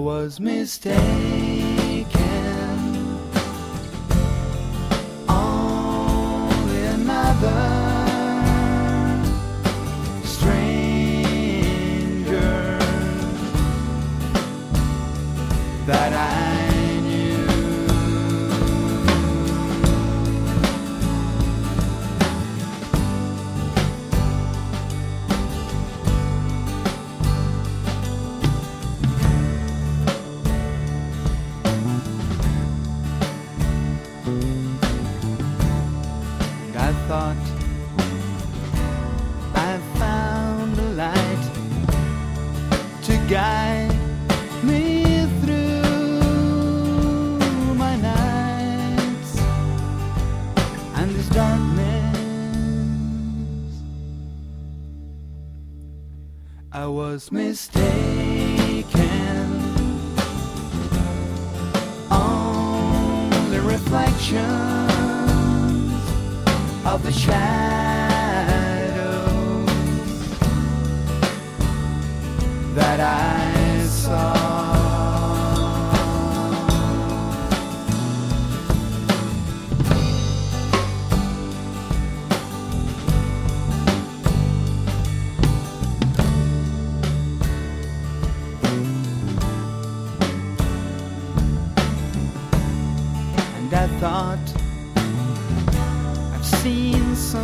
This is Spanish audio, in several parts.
was mistaken. Was mistaken.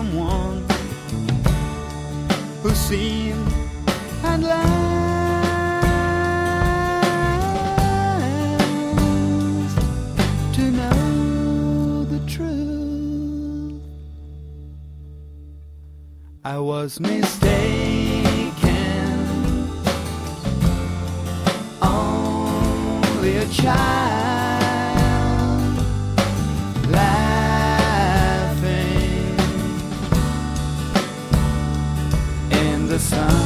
Someone who seemed and last to know the truth. I was mistaken. Only a child sun.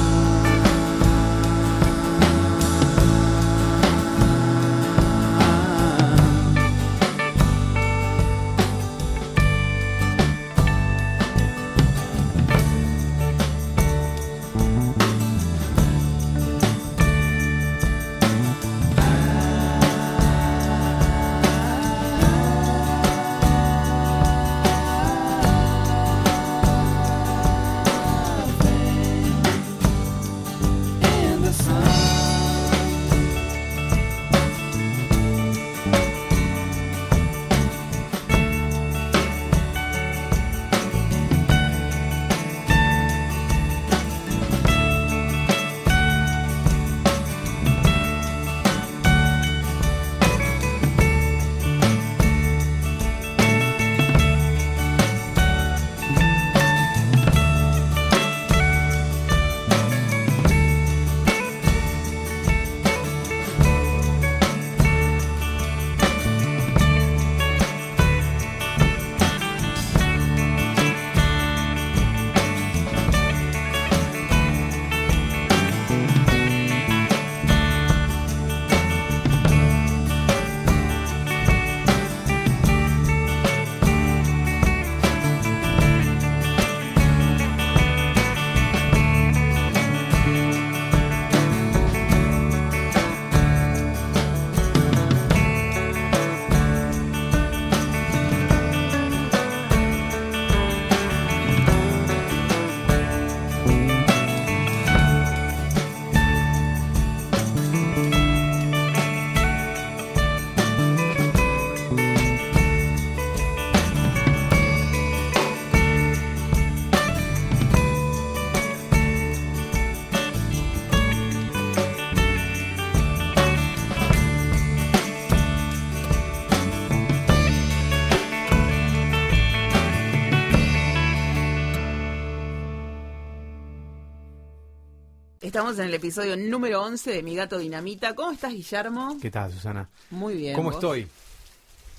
Estamos en el episodio número 11 de Mi Gato Dinamita. ¿Cómo estás, Guillermo? ¿Qué tal, Susana? Muy bien. ¿Cómo ¿vos? estoy?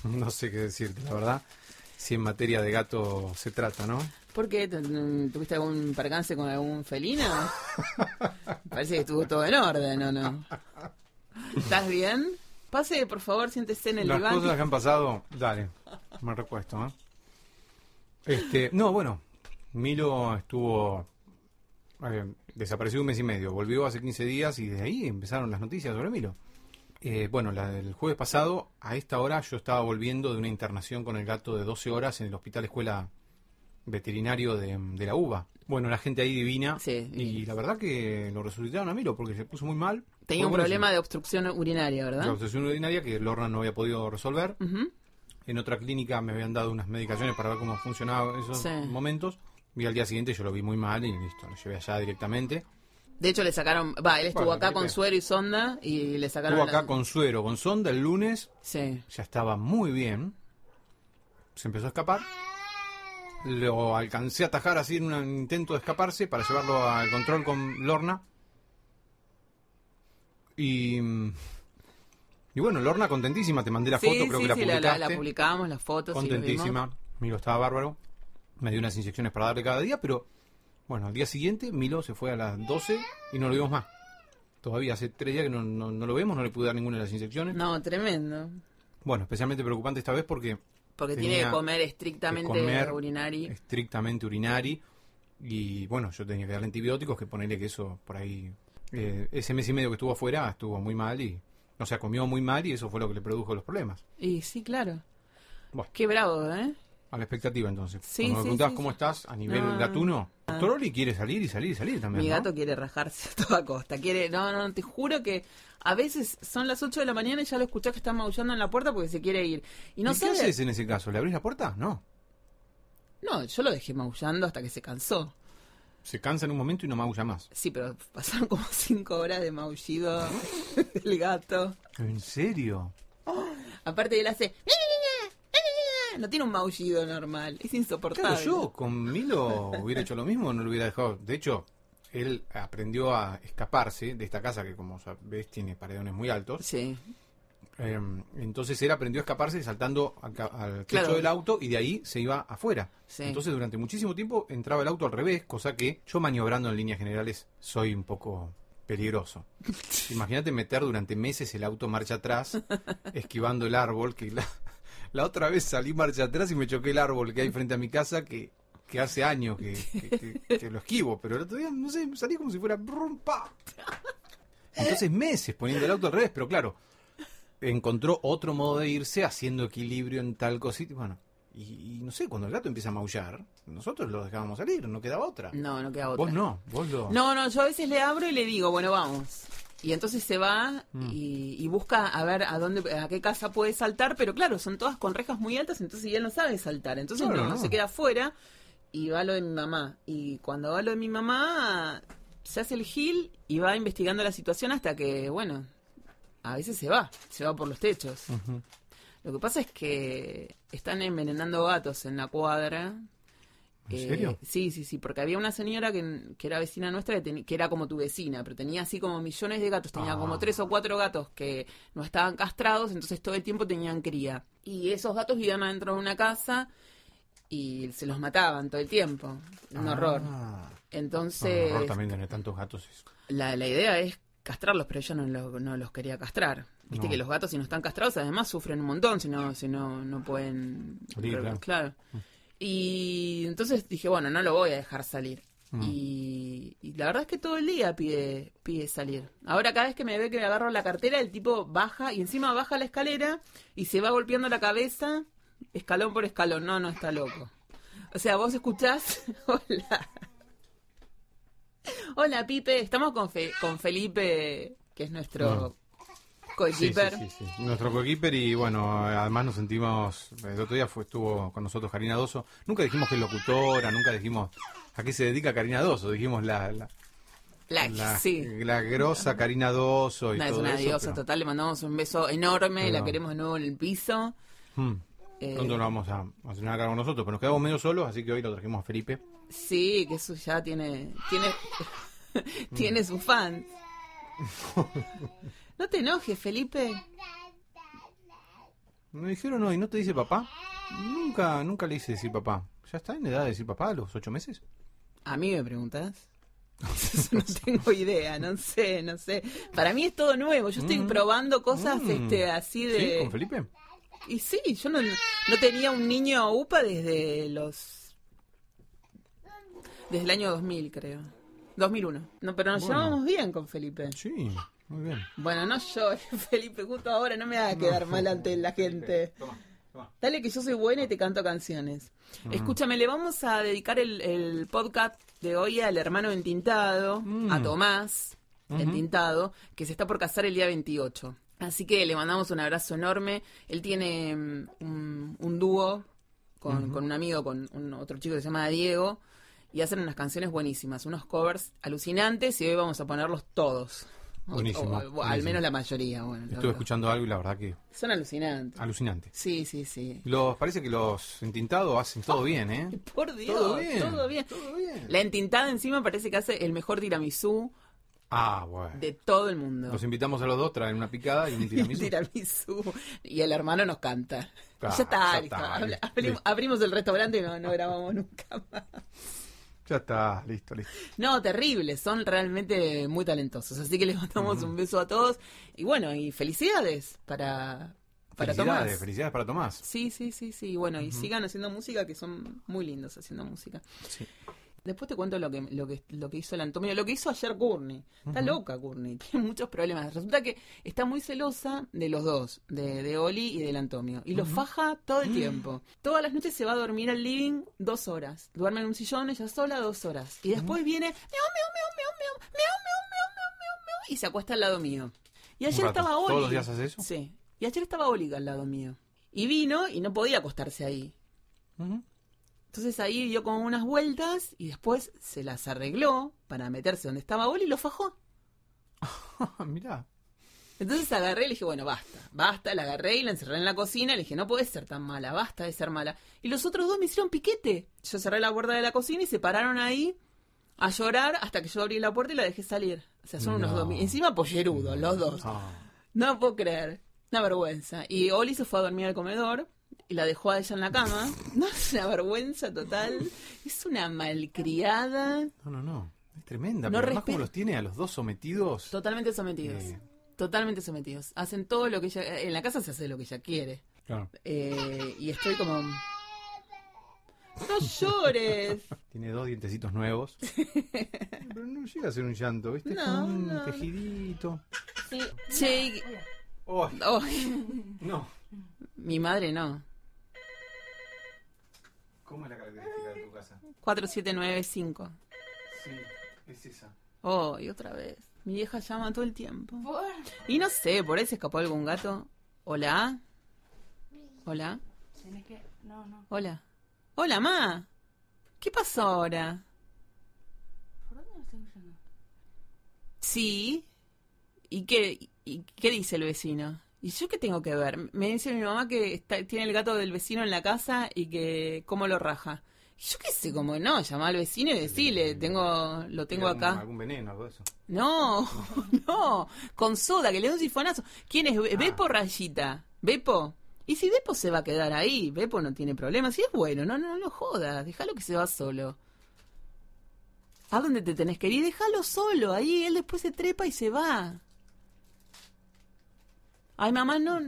No sé qué decirte, la verdad. Si en materia de gato se trata, ¿no? ¿Por qué? ¿Tu- ¿Tuviste algún percance con algún felino? Parece que estuvo todo en orden, ¿o no? ¿Estás bien? Pase, por favor, siéntese en el Las diván. cosas que han pasado, dale, me recuesto. ¿eh? Este, no, bueno, Milo estuvo eh, desaparecido un mes y medio, volvió hace 15 días y desde ahí empezaron las noticias sobre Milo. Eh, bueno, la del jueves pasado, a esta hora yo estaba volviendo de una internación con el gato de 12 horas en el Hospital Escuela Veterinario de, de la UBA. Bueno, la gente ahí divina. Sí, y la verdad que lo resucitaron a Milo porque se puso muy mal. Tenía un problema de obstrucción urinaria, La ¿verdad? obsesión urinaria que Lorna no había podido resolver. En otra clínica me habían dado unas medicaciones para ver cómo funcionaban esos Sí. momentos. Y al día siguiente yo lo vi muy mal y listo, lo llevé allá directamente. De hecho, le sacaron. Va, él estuvo Bueno, acá ¿qué con suero y sonda y le sacaron. Estuvo acá la- con suero, con sonda el lunes, Sí. ya estaba muy bien. Se empezó a escapar. Lo alcancé a atajar así en un intento de escaparse para llevarlo al control con Lorna. Y. Y bueno, Lorna contentísima, te mandé la sí, foto, creo sí, que la sí, la, publicaste. la- la publicamos, las fotos. contentísima. Milo estaba bárbaro. Me dio unas inyecciones para darle cada día, pero bueno, al día siguiente Milo se fue a las 12 y no lo vimos más. Todavía hace tres días que no, no- no lo vemos, no le pude dar ninguna de las inyecciones. No, tremendo. Bueno, especialmente preocupante esta vez porque Porque tiene que comer estrictamente que comer urinari. estrictamente urinari y bueno, yo tenía que darle antibióticos, que ponerle que eso por ahí, eh, ese mes y medio que estuvo afuera estuvo muy mal y, o sea, comió muy mal y eso fue lo que le produjo los problemas. Y sí, claro. Bueno. Qué bravo, ¿eh? A la expectativa entonces. Sí, Cuando me preguntabas sí, cómo estás a nivel No, gatuno, ah. Toroli quiere salir y salir y salir también. Mi ¿no? gato quiere rajarse a toda costa. Quiere, no, no, te juro que a veces son las 8 de la mañana y ya lo escuchás que está maullando en la puerta porque se quiere ir. Y no ¿Y qué haces en ese caso? ¿Le abrís la puerta? No. No, yo lo dejé maullando hasta que se cansó. Se cansa en un momento y no maulla más. Sí, pero pasaron como 5 horas de maullido del gato. ¿En serio? Aparte él hace. No tiene un maullido normal, es insoportable. Claro, yo con Milo hubiera hecho lo mismo, no lo hubiera dejado. De hecho, él aprendió a escaparse de esta casa que, como ves, tiene paredones muy altos. Sí, Eh, entonces él aprendió a escaparse saltando al, al techo Claro. del auto y de ahí se iba afuera. Sí. Entonces durante muchísimo tiempo entraba el auto al revés, cosa que yo maniobrando en líneas generales soy un poco peligroso. Imagínate meter durante meses el auto marcha atrás, esquivando el árbol, que la, la otra vez salí marcha atrás y me choqué el árbol que hay frente a mi casa que, que hace años que, que- que- que lo esquivo, pero el otro día, no sé, salí como si fuera... brum, pa. Entonces meses poniendo el auto al revés, pero claro, encontró otro modo de irse haciendo equilibrio en tal cosita. Bueno, y, y no sé, cuando el gato empieza a maullar, nosotros lo dejábamos salir, no quedaba otra. no, no queda otra. Vos no, vos lo... No, no, yo a veces le abro y le digo, bueno, vamos. Y entonces se va Mm. y, y busca a ver a dónde, a qué casa puede saltar, pero claro, son todas con rejas muy altas, entonces él no sabe saltar. Entonces Claro, no, no. se queda afuera y va a lo de mi mamá. Y cuando va a lo de mi mamá, se hace el gil y va investigando la situación hasta que, bueno, a veces se va, se va por los techos. Lo que pasa es que están envenenando gatos en la cuadra. ¿En Eh, serio? Sí, sí, sí, porque había una señora que, que era vecina nuestra, que, teni- que era como tu vecina, pero tenía así como millones de gatos, tenía Ah. como tres o cuatro gatos que no estaban castrados, entonces todo el tiempo tenían cría. Y esos gatos vivían adentro de una casa y se los mataban todo el tiempo. Un horror. Ah. Entonces, Un horror también tener tantos gatos. la, la idea es castrarlos, pero ella no, lo- no los quería castrar. Viste No. que los gatos si no están castrados además sufren un montón si no, si no, no pueden... Claro. Y entonces dije, bueno, no lo voy a dejar salir. Mm. Y, y la verdad es que todo el día pide, pide salir. Ahora cada vez que me ve que me agarro la cartera, el tipo baja y encima baja la escalera y se va golpeando la cabeza escalón por escalón. No, no está loco. O sea, vos escuchás... Hola. Hola, Pipe. Estamos con, Fe- con Felipe, que es nuestro coequiper. sí, sí, sí. Nuestro coequiper y bueno, además nos sentimos, el otro día fue, estuvo con nosotros Karina Doso, nunca dijimos que es locutora, nunca dijimos a qué se dedica Karina Doso, dijimos la, la, La- la, la grosa Karina Doso y No, es todo una eso, diosa pero, total. Le mandamos un beso enorme. La queremos de nuevo en el piso. hmm, Eh, pronto nos vamos a, a hacer una cargo nosotros, pero nos quedamos medio solos, así que hoy lo trajimos a Felipe. Sí, que eso ya tiene. Tiene, tiene su fan. No te enojes, Felipe. Me dijeron hoy, ¿no te dice papá? Nunca, nunca le hice decir papá. ¿Ya está en edad de decir papá a los ocho meses? A mí me preguntas. no tengo idea, no sé, no sé. Para mí es todo nuevo. Yo estoy Mm. probando cosas Mm. este así ¿Sí? de ¿Con Felipe? y sí, yo no, no tenía un niño UPA desde los desde el año 2000, creo. 2001. No, pero nos Bueno. llevamos bien con Felipe. Sí, muy bien. Bueno, no yo, Felipe, justo ahora no me hagas quedar mal ante la gente. Toma, toma. Dale que yo soy buena y te canto canciones. Escúchame, le vamos a dedicar el, el podcast de hoy al hermano entintado, Mm. a Tomás entintado, que se está por casar el día 28. Así que le mandamos un abrazo enorme. Él tiene mm, un, un dúo con, con un amigo, con un, otro chico que se llama Diego, y hacen unas canciones buenísimas, unos covers alucinantes, y hoy vamos a ponerlos todos. Buenísimo, o- o al menos la mayoría. Bueno, Estuve escuchando algo y la verdad que Son alucinantes. alucinante. Sí, sí, sí. Los, parece que los entintados hacen todo bien, ¿eh? Por Dios, Todo bien. todo bien. Todo bien. La entintada encima parece que hace el mejor tiramisú Ah, bueno. de todo el mundo. Los invitamos a los dos, traen una picada y un tiramisú. tiramisú. Y el hermano nos canta. Ah, ya está, ya está, abrimos, abrimos el restaurante y no, no grabamos nunca más. Ya está, listo, listo. No, terrible, son realmente muy talentosos. Así que les mandamos un beso a todos. Y bueno, y felicidades para, para felicidades, Tomás. felicidades para Tomás. Sí, sí, sí, sí. Bueno, y sigan haciendo música, que son muy lindos haciendo música. Sí. Después te cuento lo que, lo que, lo que hizo el Antonio, lo que hizo ayer Courtney. Está loca Courtney, tiene muchos problemas. Resulta que está muy celosa de los dos, de, de Oli y del Antonio. Y los faja todo el tiempo. Todas las noches se va a dormir al living dos horas. Duerme en un sillón, ella sola, dos horas. Y después viene, miau, miau, miau, miau, miau, miau, miau, miau, miau, miau, y se acuesta al lado mío. Y ayer estaba Oli. ¿Todos los días hace eso? Sí. Y ayer estaba Oli al lado mío. Y vino y no podía acostarse ahí. Entonces ahí dio como unas vueltas y después se las arregló para meterse donde estaba Oli y lo fajó. Mirá. Entonces agarré y le dije, bueno, basta, basta, la agarré y la encerré en la cocina. Le dije, no puedes ser tan mala, basta de ser mala. Y los otros dos me hicieron piquete. Yo cerré la puerta de la cocina y se pararon ahí a llorar hasta que yo abrí la puerta y la dejé salir. O sea, son unos No. dos. Encima pollerudos, los dos. Ah. No puedo creer. Una vergüenza. Y Oli se fue a dormir al comedor y la dejó a ella en la cama. No, es una vergüenza total. Es una malcriada. No, no, no. Es tremenda. No pero además como los tiene a los dos sometidos. Totalmente sometidos. Eh. Totalmente sometidos. Hacen todo lo que ella... En la casa se hace lo que ella quiere. Claro. Eh, y estoy como... No llores. Tiene dos dientecitos nuevos. Pero no llega a ser un llanto, ¿viste? Es No, como un no. quejidito. Sí. Che, y- Oh, oh, no. Mi madre no. ¿Cómo es la característica de tu casa? 4795. Sí, es esa. Oh, y otra vez. Mi vieja llama todo el tiempo. Y no sé, por ahí se escapó algún gato. Hola. Hola. Tenés que. No, no. Hola. Hola, ma. ¿Qué pasó ahora? ¿Por dónde me estoy yendo? Sí. ¿Y qué, ¿Y qué dice el vecino? ¿Y yo qué tengo que ver? Me dice mi mamá que está- tiene el gato del vecino en la casa y que cómo lo raja. Y yo qué sé, cómo no, llama al vecino y decirle, tengo, lo tengo ¿Algún- acá. ¿Algún veneno, algo de eso? No, no, con soda, que le dé un sifonazo. ¿Quién es? Be- ¿Bepo Rayita? ¿Bepo? Y si Bepo se va a quedar ahí, Bepo no tiene problema. Si es bueno, no, no, no lo jodas, déjalo que se va solo. ¿A dónde te tenés que ir? Déjalo solo, ahí él después se trepa y se va. Ay, mamá, no,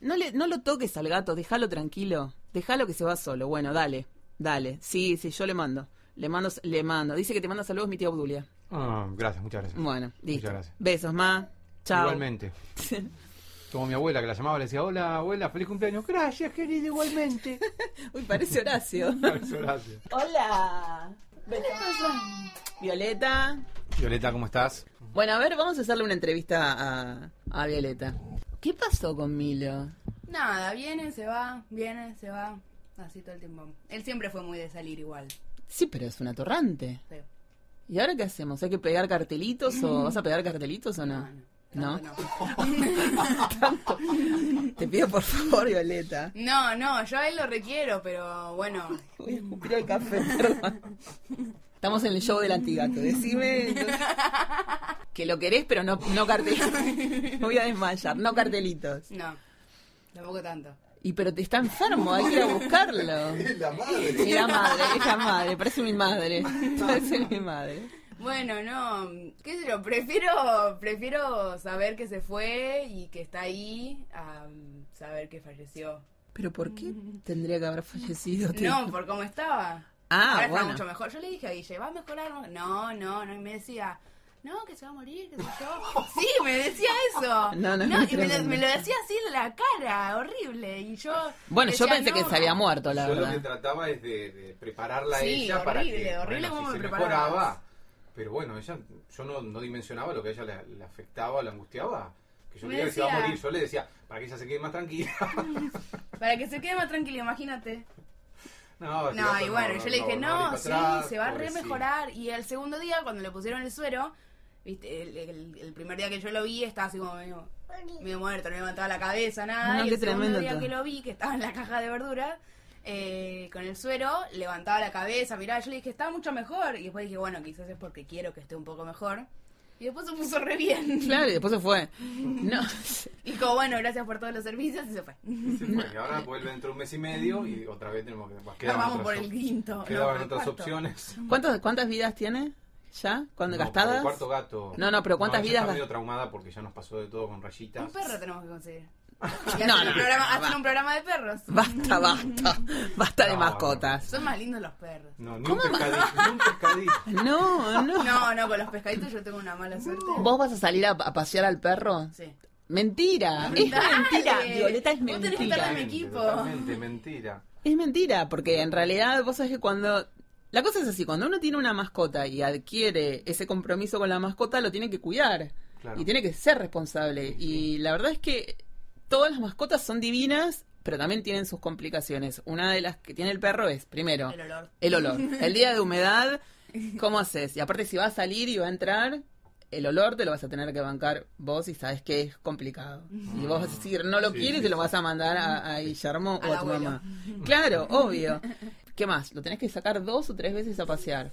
no, le, no lo toques al gato, déjalo tranquilo. Déjalo que se va solo. Bueno, dale, dale. Sí, sí, yo le mando. Le mando, le mando. Dice que te manda saludos mi tía Obdulia. Ah, gracias, muchas gracias. Bueno, listo. gracias. Besos, ma. Chao. Igualmente. Como mi abuela que la llamaba, le decía, hola abuela, feliz cumpleaños. Gracias, querido, igualmente. Uy, parece Horacio. Gracias. Hola. Violeta. Violeta, ¿cómo estás? Bueno, a ver, vamos a hacerle una entrevista a, a Violeta. ¿Qué pasó con Milo? Nada, viene, se va, viene, se va. Así todo el tiempo. Él siempre fue muy de salir igual. Sí, pero es un atorrante. Sí. ¿Y ahora qué hacemos? ¿Hay que pegar cartelitos o vas a pegar cartelitos o no? No, ¿No? tanto Te pido por favor, Violeta. No, no, yo a él lo requiero, pero bueno. Voy a escupir el café, perdón. Estamos en el show del antigato. Decime entonces, que lo querés, pero no, no cartelitos. Me voy a desmayar, no cartelitos. No, tampoco tanto. Y pero te está enfermo, hay que ir a buscarlo. la madre. Y la madre, es la madre, parece mi madre. Parece mi madre. Bueno, no, qué sé yo, prefiero, prefiero saber que se fue y que está ahí a saber que falleció. ¿Pero por qué tendría que haber fallecido? tío? No, por cómo estaba. Ah, Ahora bueno. está mucho mejor. Yo le dije a Guille, ¿va a mejorar? No, no, no. Y me decía, no, que se va a morir, que sé yo. Sí, me decía eso. No, no, y me lo, me lo decía así en la cara, horrible. Y yo. Bueno, yo decía, pensé que "No". se había muerto, la Yo lo que verdad. trataba es de, de prepararla a Sí, ella para horrible, que horrible bueno, cómo si me se mejoraba. Pero bueno, ella, yo no, no dimensionaba lo que a ella le, le afectaba, le angustiaba. Que yo Me creía que se iba a decía- morir. Yo le decía, para que ella se quede más tranquila. Para que se quede más tranquilo, imagínate. No, No, y bueno, yo le dije, no, no, sí, se va a re mejorar. Y el segundo día, cuando le pusieron el suero, viste, el, el- el primer día que yo lo vi, estaba así como medio, medio muerto, no levantaba la cabeza, nada. No, y el segundo tremendo día todo. que lo vi, que estaba en la caja de verduras, eh, con el suero, levantaba la cabeza, mirá, yo le dije, está mucho mejor. Y después dije, bueno, quizás es porque quiero que esté un poco mejor. Y después se puso re bien. Claro, y después se fue. No, Y como, bueno, gracias por todos los servicios, y se fue. Se fue, y ahora vuelve dentro de un mes y medio y otra vez tenemos que... Ahora Quedaban vamos por el quinto. no, quedaban el otras cuarto. opciones. ¿Cuántas, ¿Cuántas vidas tiene ya? ¿Cuándo No, gastadas? el cuarto gato. No, no, pero ¿cuántas vidas Está medio traumada porque ya nos pasó de todo con rayitas. Un perro tenemos que conseguir. No, no, un, programa, va. un programa de perros. Basta, basta. Basta de No, mascotas. Son más lindos los perros. No, ni un pescadito, ni un pescadito. No, no. No, no, con los pescaditos yo tengo una mala suerte. ¿Vos vas a salir a, a pasear al perro? Sí. Mentira. Es Dale. mentira. Violeta es Vos tenés que estar mentira. en mi equipo. Totalmente, mentira. Es mentira, porque en realidad vos sabés que cuando... La cosa es así, cuando uno tiene una mascota y adquiere ese compromiso con la mascota, lo tiene que cuidar. Claro. Y tiene que ser responsable. Y la verdad es que todas las mascotas son divinas, pero también tienen sus complicaciones. Una de las que tiene el perro es, primero, El olor. el olor. El día de humedad, ¿cómo haces? Y aparte si va a salir y va a entrar, el olor te lo vas a tener que bancar vos y sabes que es complicado. Y vos vas a decir, no lo Sí, quieres, sí, te lo vas a mandar a, a Guillermo o a tu abuelo. mamá. Claro, obvio. ¿Qué más? Lo tenés que sacar dos o tres veces a pasear.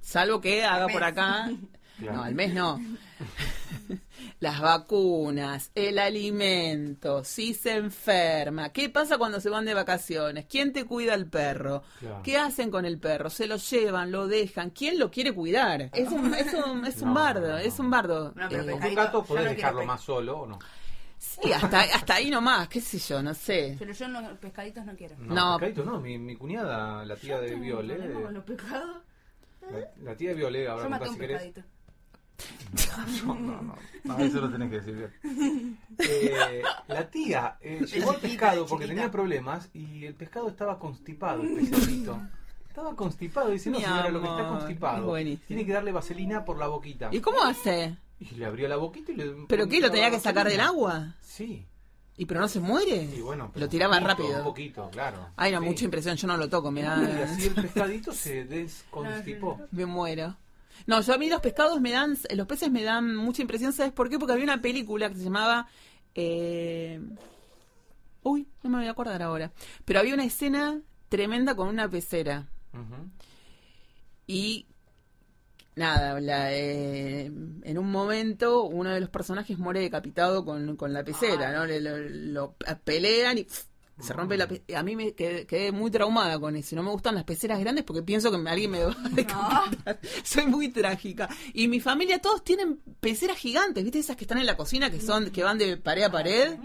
Salvo que haga por acá. Claro. No, al mes no. Las vacunas, el alimento, si se enferma, ¿qué pasa cuando se van de vacaciones? ¿Quién te cuida al perro? Claro. ¿Qué hacen con el perro? ¿Se lo llevan? ¿Lo dejan? ¿Quién lo quiere cuidar? Es un, es un, es un No, bardo, no, es un bardo. No, pero Eh, Con un gato podés dejarlo más solo o no. sí, hasta, hasta ahí nomás, qué sé yo, no sé. Pero yo no, pescaditos no quiero. No, No. pescadito no. Mi, mi cuñada, la tía de Tengo un Viole, problema con los pescados. la, la tía de Viole, ahora Yo maté contá un si querés. No, no, no. No, eso lo tenés que decir bien. Eh, la tía eh, el chiquita, pescado porque tenía problemas y el pescado estaba constipado, el pescadito. Estaba constipado. Dice, no Mi señora, lo que está amor, constipado. buenísimo. Tiene que darle vaselina por la boquita. ¿Y cómo hace? Y le abrió la boquita y le... ¿Pero qué? ¿Lo tenía que sacar del agua? Sí. ¿Y pero no se muere? Y bueno, pero lo tiraba un poquito, rápido. Un poquito, claro. Ay, no, Sí. mucha impresión, yo no lo toco, me da... Y así el pescadito se desconstipó. Me muero. No, yo a mí los pescados me dan, los peces me dan mucha impresión, ¿sabes por qué? Porque había una película que se llamaba... eh, Uy, no me voy a acordar ahora. Pero había una escena tremenda con una pecera. Y nada, la, eh, en un momento uno de los personajes muere decapitado con, con la pecera, ¿no? Le- lo, lo pelean y se rompe la pe- A mí me quedé, quedé muy traumada con eso. No me gustan las peceras grandes porque pienso que alguien me va a decapitar. Soy muy trágica. Y mi familia todos tienen peceras gigantes, ¿viste? Esas que están en la cocina que son que van de pared a pared.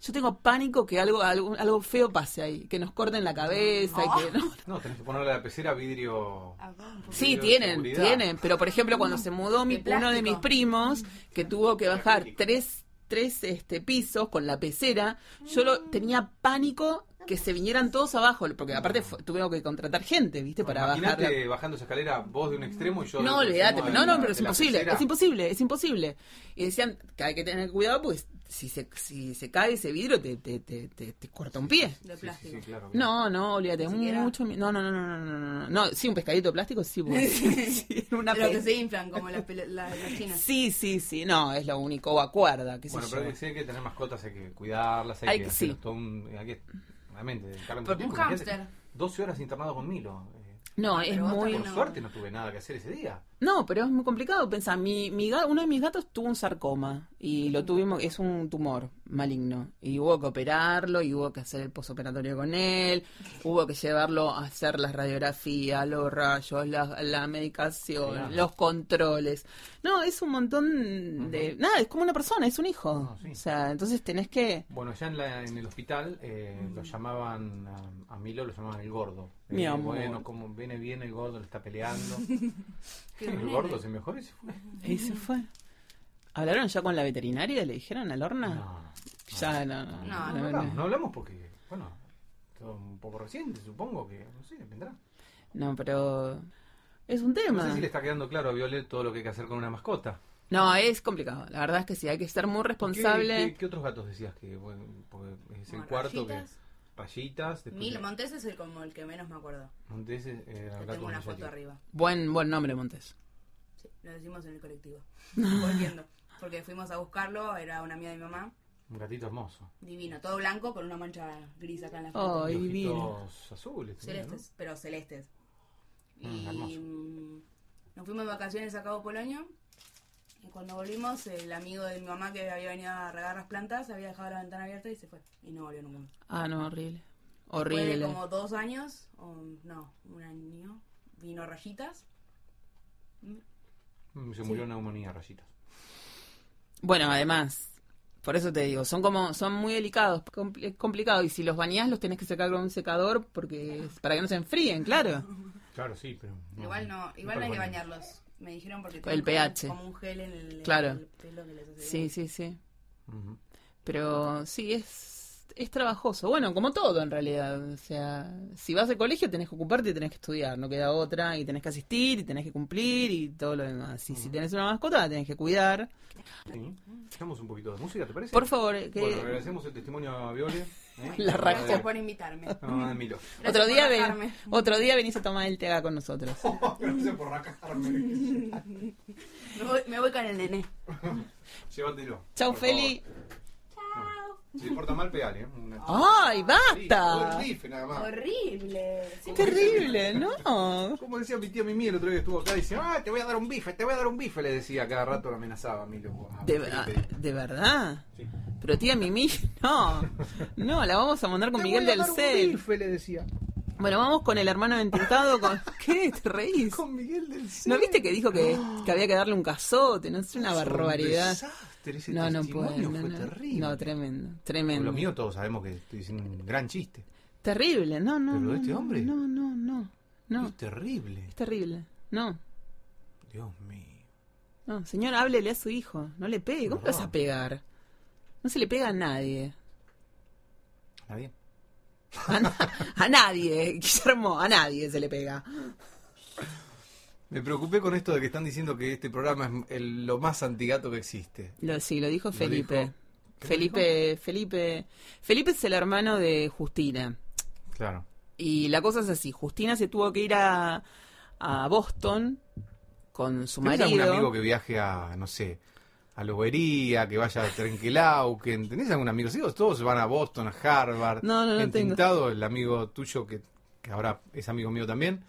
Yo tengo pánico que algo, algo, algo feo pase ahí, que nos corten la cabeza y que no, No, tenés que ponerle a la pecera vidrio. Ah. Sí, Vidrio tienen, tienen. Pero, por ejemplo, cuando se mudó mi, uno de mis primos, que tuvo que bajar tres, tres este, pisos con la pecera, yo lo, tenía pánico que se vinieran todos abajo, porque aparte fu- tuvimos que contratar gente, ¿viste? Para bajar la... Bajando esa escalera, vos de un extremo y yo No, olvídate, extremo no, de no, pero es imposible, es imposible, es imposible. Y decían que hay que tener cuidado, pues si se, si se cae ese vidrio te, te, te, te, te corta un pie. De Sí, sí, plástico. sí, claro. No, no, olvídate, mucho... No, no, no, no, no, no, no, no, sí, un pescadito de plástico, sí, pues, sí, sí, una los que se inflan como las, la- las chinas. Sí, sí, sí, no, es lo único, o acuerda, qué sé Bueno, yo. pero sí hay que tener mascotas, hay que cuidarlas, hay, Hay que que- hacer sí. todo un... Hay que, realmente, dedicarle Por- mucho Un hámster. 12 horas internado con Milo. Eh, No, es Pero vos muy... por no. suerte no tuve nada que hacer ese día. No, pero es muy complicado pensar. Mi, mi ga- uno de mis gatos tuvo un sarcoma y lo tuvimos, es un tumor maligno. Y hubo que operarlo y hubo que hacer el posoperatorio con él, hubo que llevarlo a hacer las radiografías, los rayos, la, la medicación, Claro. los controles. No, es un montón de... Nada, es como una persona, es un hijo. No, sí. O sea, entonces tenés que... Bueno, ya en, la- en el hospital eh, lo llamaban, a, a Milo lo llamaban el gordo. Mi Eh, amor. Bueno, como viene bien el gordo, le está peleando. Qué el gordo se mejoró y se fue. Y se fue. ¿Hablaron ya con la veterinaria? ¿Le dijeron a Lorna? No, Ya, no, no, No, no, no, hablamos, no. no hablamos porque, bueno, todo un poco reciente, supongo que, no sé, vendrá. No, pero es un tema. No sé si le está quedando claro a Violet todo lo que hay que hacer con una mascota. No, es complicado. La verdad es que sí, hay que ser muy ¿Qué, responsable. qué, qué otros gatos decías que, bueno, es el Bueno, cuarto rayitas. que... Rayitas, después Mil, Montes es el como el que menos me acuerdo. Montes, eh, Yo gato tengo una foto arriba. Buen, buen nombre, Montes. Sí, lo decimos en el colectivo. Volviendo. Porque fuimos a buscarlo, era una amiga de mi mamá. Un gatito hermoso. Divino, todo blanco con una mancha gris acá en la frente. Y divino. azules. celestes, pero celestes. Mm, y hermoso. mm, nos fuimos de vacaciones a Cabo Polonio. Y cuando volvimos, el amigo de mi mamá que había venido a regar las plantas había dejado la ventana abierta y se fue. Y no volvió nunca. Ah, no, horrible. Después Horrible. de como dos años, o no, un año, vino Rayitas. Mm, Se murió una neumonía, rayitas. Bueno, además, por eso te digo, son como, son muy delicados, compl- es complicado. Y si los bañás, los tenés que secar con un secador porque es para que no se enfríen, claro. Claro, sí, pero... Igual no, igual no hay que bañarlos. Me dijeron porque Con el pH. como un gel en el, en Claro. el pelo que les hace Sí, bien. sí, sí. Ujú. Pero sí, es, es trabajoso. Bueno, como todo en realidad. O sea, si vas al colegio tenés que ocuparte y tenés que estudiar. No queda otra. Y tenés que asistir y tenés que cumplir y todo lo demás. Y si tenés una mascota, la tenés que cuidar. Sí. Dejamos un poquito de música, ¿te parece? Por favor, que Bueno, agradecemos el testimonio a Viole. La raja. Gracias por invitarme. No, Milo. Otro por día, ven- otro día venís a tomar el té acá con nosotros. Gracias por rajarme. Me voy, me voy con el nené. Llévatelo. Chau, Feli. favor. Si te porta mal, pegale. ¿eh? Una- ¡Ay, basta! nada más. Horrible. Sí, Terrible, ¿no? Como decía mi tía Mimi el otro día que estuvo acá, dice, ah, te voy a dar un bife, te voy a dar un bife, le decía, cada rato la amenazaba a Milo. a De, ¿De verdad? Sí. Pero tía Mimi, no. No, la vamos a mandar con Te Miguel voy a del dar un Cel. bife, le decía. Bueno, vamos con el hermano entintado. Con... ¿Qué? ¿Te reís? Con Miguel del Cel. ¿No viste que dijo que, que había que darle un cazote? No es una un barbaridad. Desastre, ese No, no testimonio puede. No, fue no. terrible. No, tremendo. Tremendo. lo mío todos sabemos que estoy diciendo un gran chiste. Terrible. No, no. Pero no, este no, hombre- No, no, no. No. Es terrible. Es terrible. No. Dios mío. No, señor, háblele a su hijo. No le pegue. ¿Cómo le vas a pegar? No se le pega a nadie. ¿Nadie? A, na- a nadie, Guillermo, a nadie se le pega. Me preocupé con esto de que están diciendo que este programa es el- lo más antigato que existe. Lo, sí, lo dijo Lo Felipe. dijo. ¿Qué Felipe, Felipe, Felipe es el hermano de Justina. Claro. Y la cosa es así, Justina se tuvo que ir a, a Boston con su ¿Tenés marido. algún amigo que viaje a, no sé, a Lobería, que vaya a Trenquelauquen? ¿Tenés algún amigo? Sí, todos van a Boston, a Harvard. No, no, no Entintado, el amigo tuyo, que, que ahora es amigo mío también.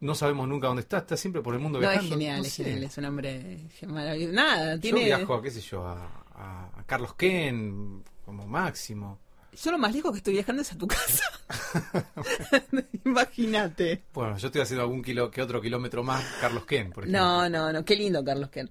No sabemos nunca dónde está, está siempre por el mundo No, es viajando. genial, No es sé. genial, es un hombre maravilloso. Nada, Yo tiene... viajo a, qué sé yo, a, a- a Carlos Ken como máximo. Yo lo más lejos que estoy viajando es a tu casa. Imagínate. Bueno, yo estoy haciendo algún kilo que otro kilómetro más Carlos Ken, por ejemplo. No, no, no, qué lindo Carlos Ken.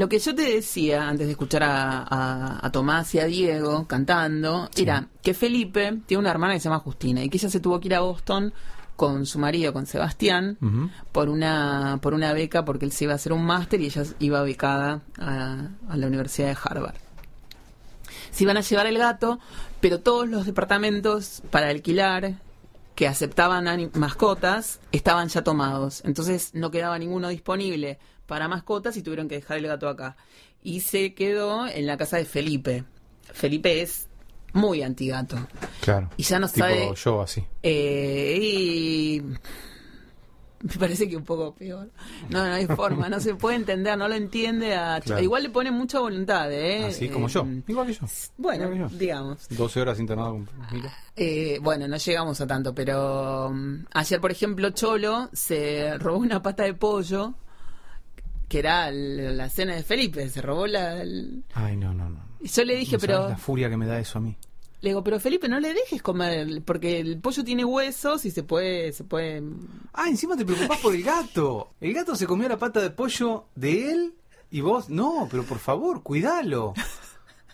Lo que yo te decía antes de escuchar a, a- a Tomás y a Diego cantando era que Felipe tiene una hermana que se llama Justina y que ella se tuvo que ir a Boston con su marido, con Sebastián, por una por una beca porque él se iba a hacer un máster y ella iba becada a, a la Universidad de Harvard. Se iban a llevar el gato, pero todos los departamentos para alquilar que aceptaban mascotas estaban ya tomados. Entonces no quedaba ninguno disponible para mascotas y tuvieron que dejar el gato acá. Y se quedó en la casa de Felipe. Felipe es muy antigato. Claro. Y ya no tipo sabe- yo así. Eh, y me parece que un poco peor. No, no hay forma, no se puede entender, no lo entiende. A... Claro. Igual le pone mucha voluntad, ¿eh? Así como Eh, yo. Igual que yo. Bueno, Igual que yo. digamos. 12 horas internado con. Eh, bueno, no llegamos a tanto, pero mm, ayer, por ejemplo, Cholo se robó una pata de pollo, que era la cena de Felipe, se robó la... el- Ay, no, no, no. Y yo le dije, No pero... la furia que me da eso a mí. Le digo, pero Felipe, no le dejes comer, porque el pollo tiene huesos y se puede... Se puede... Ah, encima te preocupás por el gato. El gato se comió la pata de pollo de él y vos, no, pero por favor, cuidalo.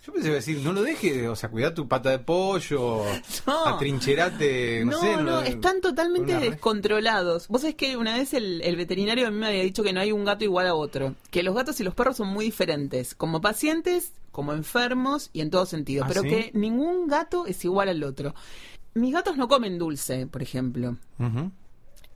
Yo pensé decir, no lo dejes, o sea, cuida tu pata de pollo, No. atrincherate, no, No, sé. no, están totalmente descontrolados. Vos sabés que una vez el, el veterinario a mí me había dicho que no hay un gato igual a otro. Que los gatos y los perros son muy diferentes. Como pacientes, como enfermos y en todo sentido. ¿Ah, pero sí? que ningún gato es igual al otro. Mis gatos no comen dulce, por ejemplo.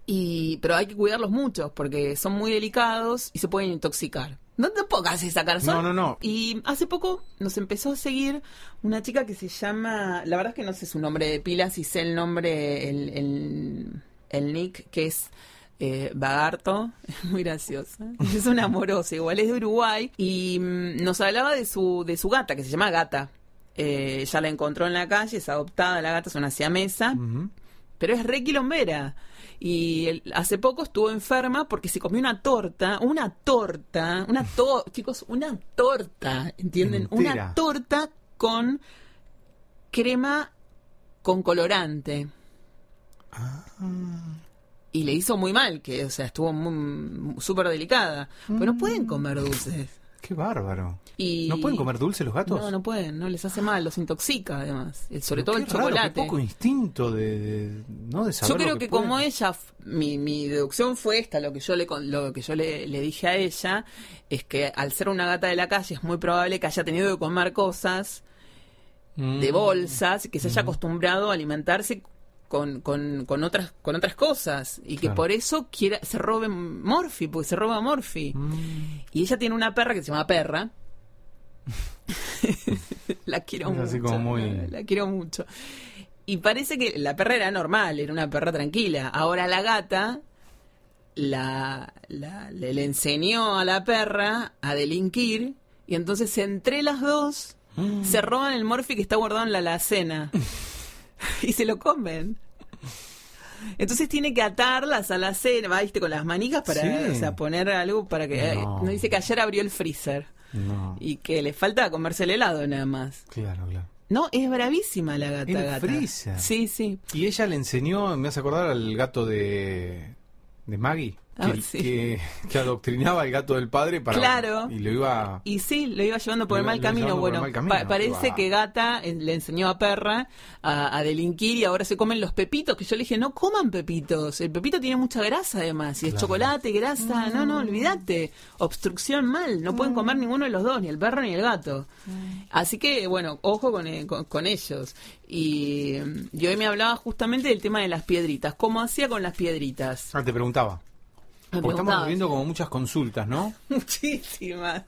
Y, pero hay que cuidarlos mucho porque son muy delicados y se pueden intoxicar. No te pongas esa cara. son- No, no, no. Y hace poco nos empezó a seguir una chica que se llama, la verdad es que no sé su nombre de pila, si sé el nombre, el, el, el nick, que es eh, Bagarto, es muy graciosa. Es una amorosa, igual es de Uruguay. Y mm, nos hablaba de su, de su gata, que se llama Gata. Eh, ya la encontró en la calle, es adoptada, la gata es una siamesa Ujú. Pero es re quilombera. Y el- hace poco estuvo enferma porque se comió una torta, una torta, una to chicos, una torta, ¿entienden? Una torta con crema con colorante. Ah. Y le hizo muy mal, que, o sea, estuvo súper delicada. Pero no pueden comer dulces. Qué bárbaro. Y... ¿No pueden comer dulce los gatos? No, no pueden, no les hace mal, los intoxica además. Eh, Sobre todo Qué el raro, qué chocolate. poco instinto de, de- no de saber Yo creo lo que, como ella, mi, mi deducción fue esta, lo que yo le lo que yo le, le dije a ella, es que al ser una gata de la calle es muy probable que haya tenido que comer cosas Mm. de bolsas, que se haya acostumbrado a alimentarse con, con, con otras con otras cosas y que por eso quiera, se robe Morphy, porque se roba Morphy. Mm. Y ella tiene una perra que se llama Perra. la quiero Es mucho. así como muy- La quiero mucho. Y parece que la perra era normal, era una perra tranquila. Ahora la gata la, la- le, le enseñó a la perra a delinquir y entonces entre las dos Mm. se roban el morfi que está guardado en la alacena y se lo comen. Entonces tiene que atarlas a la cena, va, viste, con las manijas para Sí. o sea, poner algo para que... No. No. dice que ayer abrió el freezer No. y que le falta comerse el helado nada más. Claro, claro. No, es bravísima la gata. El gata. freezer. Sí, sí. Y ella le enseñó, me hace acordar al gato de, de Maggie, que, Ah, sí. que, que adoctrinaba al gato del padre para Claro. y lo iba Y sí, lo iba llevando por el mal camino. Bueno, mal camino. pa- parece que Gata eh, le enseñó a Perra a, a delinquir y ahora se comen los pepitos. Que yo le dije, no coman pepitos. El pepito tiene mucha grasa además. Y es Claro. chocolate, grasa. No, no, olvídate. Obstrucción mal. No pueden comer ninguno de los dos, ni el perro ni el gato. Así que, bueno, ojo con, eh, con, con ellos. Y, mm, y hoy me hablaba justamente del tema de las piedritas. ¿Cómo hacía con las piedritas? Ah, te preguntaba. Porque estamos preguntaba. viendo como muchas consultas, ¿no? Muchísimas.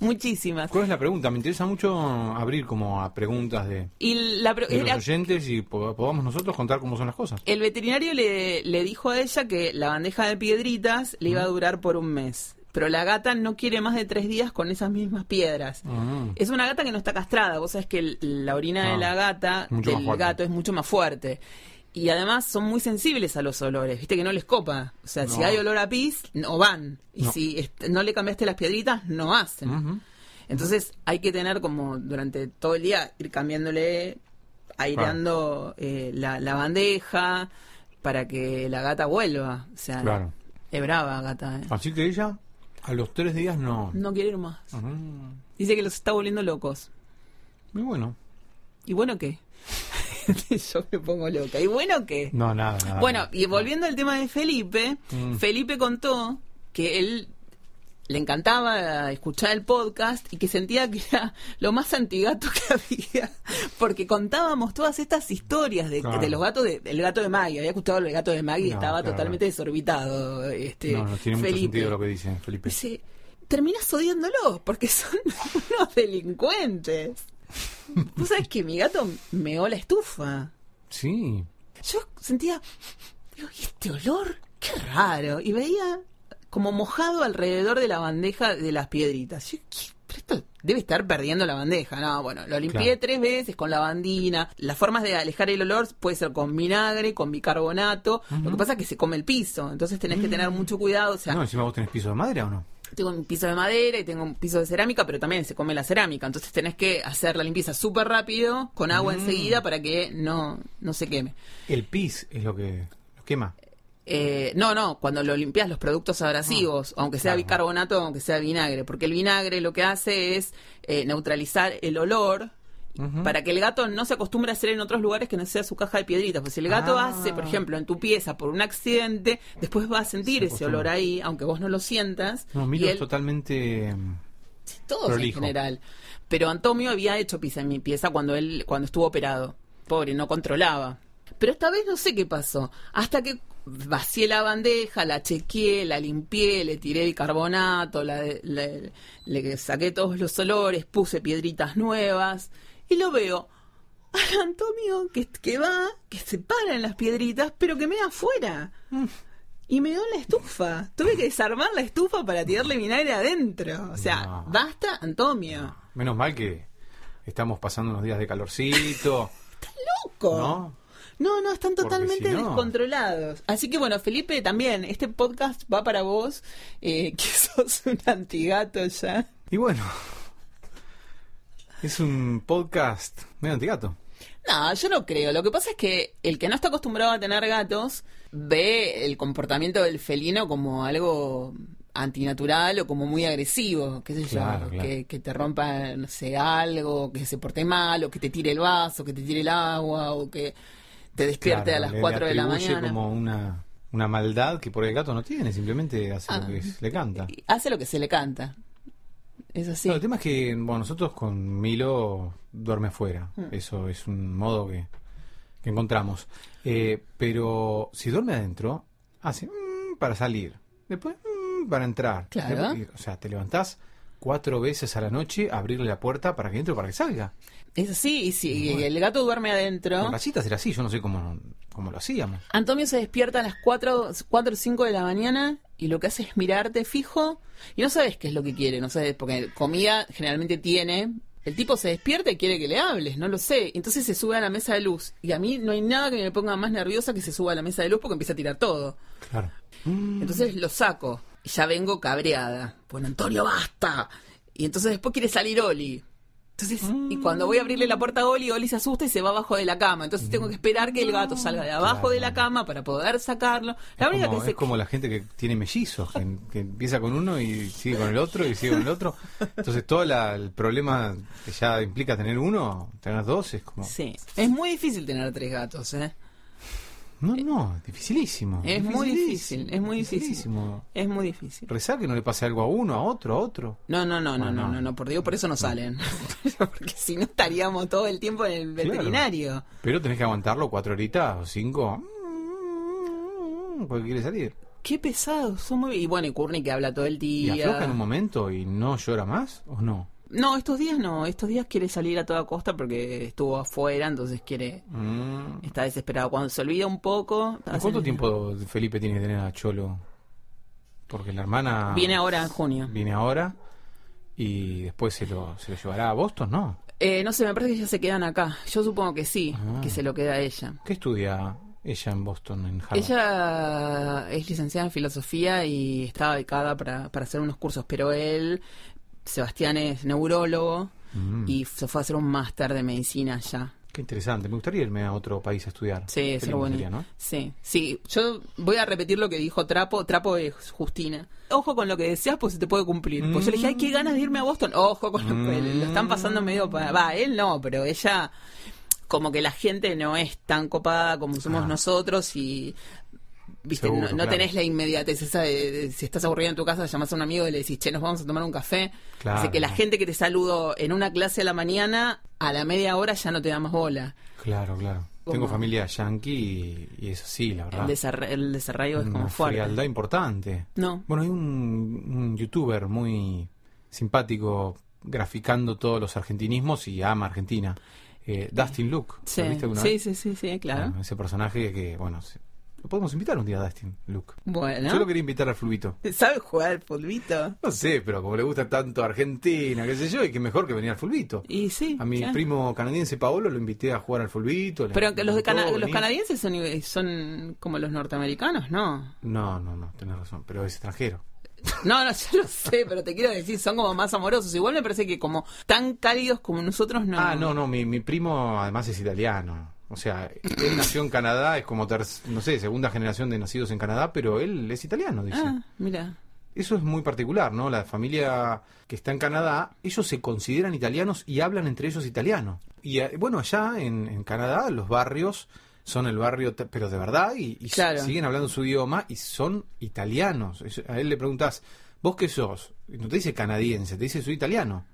Muchísimas. ¿Cuál es la pregunta? Me interesa mucho abrir como a preguntas de, Y la, de los oyentes y po- podamos nosotros contar cómo son las cosas. El veterinario le, le dijo a ella que la bandeja de piedritas le iba a durar por un mes. Pero la gata no quiere más de tres días con esas mismas piedras. Mm. Es una gata que no está castrada. Vos sabés que el- la orina Ah, de la gata, del gato, es mucho más fuerte. Y además son muy sensibles a los olores. Viste que no les copa. O sea, si hay olor a pis, no van. Y No. si no le cambiaste las piedritas, no hacen. Entonces hay que tener como durante todo el día ir cambiándole, aireando eh, la, la bandeja para que la gata vuelva. O sea, Claro. es brava gata. eh. Así que ella a los tres días no. No quiere ir más. Dice que los está volviendo locos. Muy bueno. ¿Y bueno qué? Yo me pongo loca. ¿Y bueno qué? No, nada, nada. Bueno, y volviendo al tema de Felipe, Mm. Felipe contó que él le encantaba escuchar el podcast y que sentía que era lo más antigato que había, porque contábamos todas estas historias de, Claro. de los gatos, de, el gato de Maggie, había escuchado el gato de Maggie y No, estaba claro. totalmente desorbitado. Este, no, no tiene mucho Felipe. sentido lo que dice Felipe. Dice, terminas odiándolos porque son unos delincuentes. Vos sabés que mi gato meó la estufa. Sí. Yo sentía, digo, ¿y este olor? Qué raro. Y veía como mojado alrededor de la bandeja de las piedritas. Yo, ¿qué? Pero esto debe estar perdiendo la bandeja. No, bueno, lo limpié Claro. tres veces con lavandina. Las formas de alejar el olor puede ser con vinagre, con bicarbonato. Lo que pasa es que se come el piso. Entonces tenés que tener mucho cuidado. O sea, no, encima vos tenés piso de madera o no? Tengo un piso de madera y tengo un piso de cerámica, pero también se come la cerámica. Entonces tenés que hacer la limpieza súper rápido, con agua Mm. enseguida, para que no, no se queme. El pis es lo que lo quema. Eh, no, no, cuando lo limpias los productos abrasivos, aunque sea claro. bicarbonato aunque sea vinagre, porque el vinagre lo que hace es eh, neutralizar el olor Para que el gato no se acostumbre a hacer en otros lugares que no sea su caja de piedritas. Pues si el gato Ah. hace, por ejemplo, en tu pieza por un accidente, después va a sentir Se ese olor ahí, aunque vos no lo sientas. No, Milo es él- totalmente... mm, todos Prolijo. en general. Pero Antonio había hecho pis en mi pieza cuando él cuando estuvo operado. Pobre, no controlaba. Pero esta vez no sé qué pasó. Hasta que vacié la bandeja, la chequeé, la limpié, le tiré bicarbonato, la, le, le saqué todos los olores, puse piedritas nuevas y lo veo. Al Antonio que, que va, que se para en las piedritas, pero que me da afuera. Y me dio en la estufa. Tuve que desarmar la estufa para tirarle vinagre adentro. O sea, No. basta, Antonio. Menos mal que estamos pasando unos días de calorcito, ¡Loco! ¿no? No, no, están totalmente si no- descontrolados. Así que bueno, Felipe, también, este podcast va para vos, eh, que sos un antigato ya. Y bueno, es un podcast medio antigato. No, yo no creo. Lo que pasa es que el que no está acostumbrado a tener gatos ve el comportamiento del felino como algo antinatural o como muy agresivo, qué sé yo, Claro. Que, que te rompa, no sé, algo, que se porte mal, o que te tire el vaso, que te tire el agua, o que te despierte Claro, a las le- 4 le de la mañana. como una, una maldad que por el gato no tiene, simplemente hace Ah. lo que es- le canta. Hace lo que se le canta. Es así. No, el tema es que bueno, nosotros con Milo duerme afuera. Mm. Eso es un modo que, que encontramos. Eh, pero si duerme adentro, hace mm, para salir. Después mm, para entrar. Claro. Después- o sea, te levantás cuatro veces a la noche abrirle la puerta para que entre o para que salga. Es así, y si el gato duerme adentro. Rayitas era así, yo no sé cómo, cómo lo hacíamos. Antonio se despierta a las 4, 4 o 5 de la mañana y lo que hace es mirarte fijo y no sabes qué es lo que quiere, no sabes, porque comida generalmente tiene. El tipo se despierta y quiere que le hables, no lo sé. Entonces se sube a la mesa de luz. Y a mí no hay nada que me ponga más nerviosa que se suba a la mesa de luz porque empieza a tirar todo. Claro. Entonces lo saco y ya vengo cabreada. Bueno, Antonio, basta. Y entonces después quiere salir Oli. Entonces, y cuando voy a abrirle la puerta a Oli, Oli se asusta y se va abajo de la cama. Entonces tengo que esperar que el gato salga de abajo de la cama para poder sacarlo. La Es única como, que es como la gente que tiene mellizos, que, que empieza con uno y sigue con el otro y sigue con el otro. Entonces todo la- el problema que ya implica tener uno, tener dos, es como... Sí, es muy difícil tener tres gatos, ¿eh? No, no, es dificilísimo. Es muy difícil, es muy difícil. Es muy difícil. Rezar que no le pase algo a uno, a otro, a otro. No, no, no, no, no, no. no, por Dios, por eso no salen. Porque si no estaríamos todo el tiempo en el Claro. veterinario. Pero tenés que aguantarlo cuatro horitas o cinco. Porque quiere salir. Qué pesados, son muy... Y bueno, y Courtney que habla todo el ¿Y día. afloja en un momento y no llora más o no? No, estos días no, estos días quiere salir a toda costa porque estuvo afuera, entonces quiere, Mm. está desesperado. Cuando se olvida un poco... ¿Y hace- ¿Cuánto tiempo Felipe tiene que tener a Cholo? Porque la hermana... Viene ahora en junio. Viene ahora y después se lo, se lo llevará a Boston, ¿no? Eh, no sé, me parece que ya se quedan acá. Yo supongo que sí, Ah. que se lo queda a ella. ¿Qué estudia ella en Boston, en Harvard? Ella es licenciada en filosofía y está becada para, para hacer unos cursos, pero él, Sebastián, es neurólogo Mm, y se fue a hacer un máster de medicina allá. Qué interesante. Me gustaría irme a otro país a estudiar. Sí, lindo bueno. Sí, sí. Yo voy a repetir lo que dijo Trapo. Trapo es Justina. Ojo con lo que deseas, pues se te puede cumplir. Pues yo le dije, ay, qué ganas de irme a Boston. Ojo con lo que Mm. lo están pasando medio para. Va, él no, pero ella. Como que la gente no es tan copada como somos Ah. nosotros y. Viste, Seguro, no, no claro. tenés la inmediatez esa de, de- si estás aburrido en tu casa, llamas a un amigo y le decís, che, nos vamos a tomar un café. Claro. Así que la gente que te saludó en una clase a la mañana, a la media hora ya no te da más bola. Claro, claro. Como- Tengo familia yankee y, y es así, la verdad. El, desarra- el desarraigo es como Una fuerte. frialdad importante. No. Bueno, hay un, un youtuber muy simpático graficando todos los argentinismos y ama Argentina. Eh, Dustin Luke. ¿Lo Sí, viste alguna sí, vez? sí, sí, sí, claro. Bueno, ese personaje que, bueno, lo podemos invitar un día a Dustin Luke. Bueno. Yo lo quería invitar al fulbito. ¿Sabe jugar al fulbito? No sé, pero como le gusta tanto Argentina, qué sé yo, y que mejor que venir al fulbito. Y sí. A mi claro. primo canadiense Paolo lo invité a jugar al fulbito. Pero los, de cana- los canadienses son, son como los norteamericanos, ¿no? No, no, no, tenés razón, pero es extranjero. No, no, yo lo sé, pero te quiero decir, son como más amorosos. Igual me parece que como tan cálidos como nosotros no. Ah, no, no, mi, mi primo además es italiano. O sea, él nació en Canadá, es como, ter- no sé, segunda generación de nacidos en Canadá, pero él es italiano, dice. Ah, mira. Eso es muy particular, ¿no? La familia que está en Canadá, ellos se consideran italianos y hablan entre ellos italiano. Y eh, bueno, allá en, en Canadá los barrios son el barrio, pero de verdad, y, y Claro. siguen hablando su idioma y son italianos. A él le preguntas, ¿vos qué sos? Y no te dice canadiense, te dice soy italiano.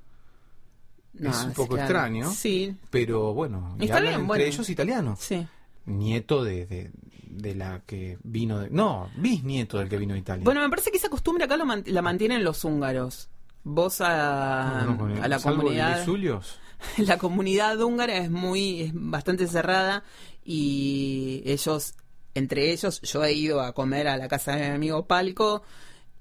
No, Es un poco claro. extraño. Sí, Pero bueno, y Está hablan bien, entre bueno. ellos italiano. sí. Nieto de, de, de la que vino de... No, bisnieto del que vino de Italia. Bueno, me parece que esa costumbre acá lo man- la mantienen los húngaros. Vos a, No, el- a la comunidad. La comunidad húngara es muy es bastante cerrada y ellos entre ellos yo he ido a comer a la casa de mi amigo Palco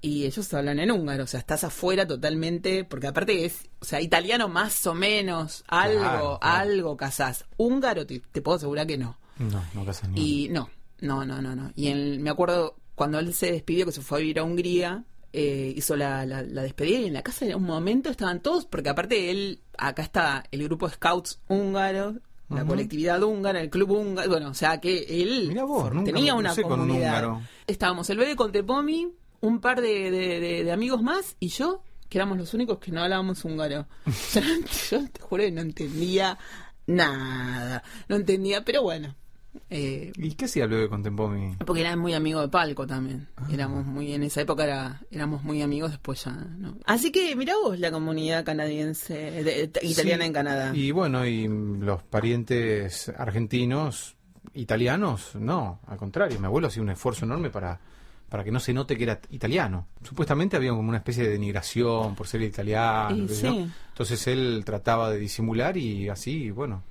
y ellos hablan en húngaro, o sea, estás afuera totalmente, porque aparte es, o sea, italiano más o menos, algo, Claro, claro. algo casás. Húngaro te, te puedo asegurar que no. No, no casas ni Y no, no, no, no, no. Y en- me acuerdo cuando él se despidió, que se fue a vivir a Hungría, eh, hizo la, la, la despedida y en la casa en un momento estaban todos, porque aparte él, acá está el grupo Scouts húngaro, la colectividad húngara, el club húngaro, bueno, o sea que él vos, tenía una crucé con un comunidad. Estábamos el bebé con Tepomi, un par de, de- de- de amigos más y yo, que éramos los únicos que no hablábamos húngaro. Yo, yo te juro que no entendía nada, no entendía, pero bueno. Eh, ¿Y qué hacía bebé con Tempomi? porque era muy amigo de Palco también. Éramos muy, en esa época era, éramos muy amigos, después ya no. Así que mirá vos la comunidad canadiense, de- de- italiana Sí, en Canadá. Y bueno, y los parientes argentinos italianos, no, al contrario, mi abuelo hacía un esfuerzo enorme para, para que no se note que era italiano. Supuestamente había como una especie de denigración por ser italiano. Y sí. Entonces él trataba de disimular y así, bueno,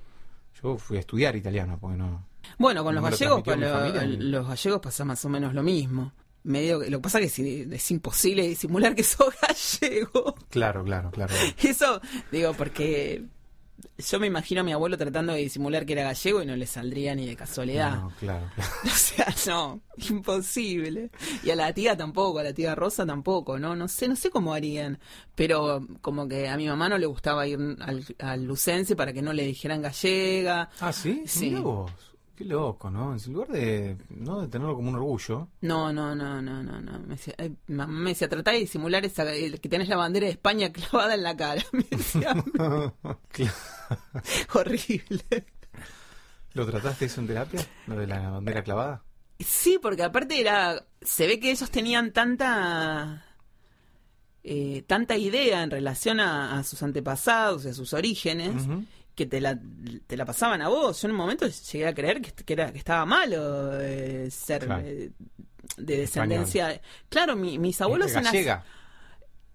yo fui a estudiar italiano porque no... Bueno, con No los lo gallegos, lo- los gallegos pasa más o menos lo mismo. Medio, lo que pasa es que es imposible disimular que sos gallego. Claro, claro, claro. Eso, digo, porque yo me imagino a mi abuelo tratando de disimular que era gallego y no le saldría ni de casualidad. No, claro, claro. O sea, no, imposible. Y a la tía tampoco, a la tía Rosa tampoco, ¿no? No sé, no sé cómo harían. Pero como que a mi mamá no le gustaba ir al, al Lucense para que no le dijeran gallega. Ah, ¿sí? Sí. Mirá vos. Qué loco, ¿no? En lugar de, ¿no? de tenerlo como un orgullo. No, no, no, no, no, no. Me decía, eh, mamá me decía, tratá de disimular esa, el que tenés la bandera de España clavada en la cara. Me decía, horrible. ¿Lo trataste eso en terapia? ¿Lo de la bandera clavada? Sí, porque aparte era, se ve que ellos tenían tanta, eh, tanta idea en relación a, a sus antepasados y a sus orígenes. Que te la, te la pasaban a vos. Yo en un momento llegué a creer que, que era, que estaba malo eh, ser Claro. eh, de descendencia. Claro, mi- mis abuelos se nac- gallega.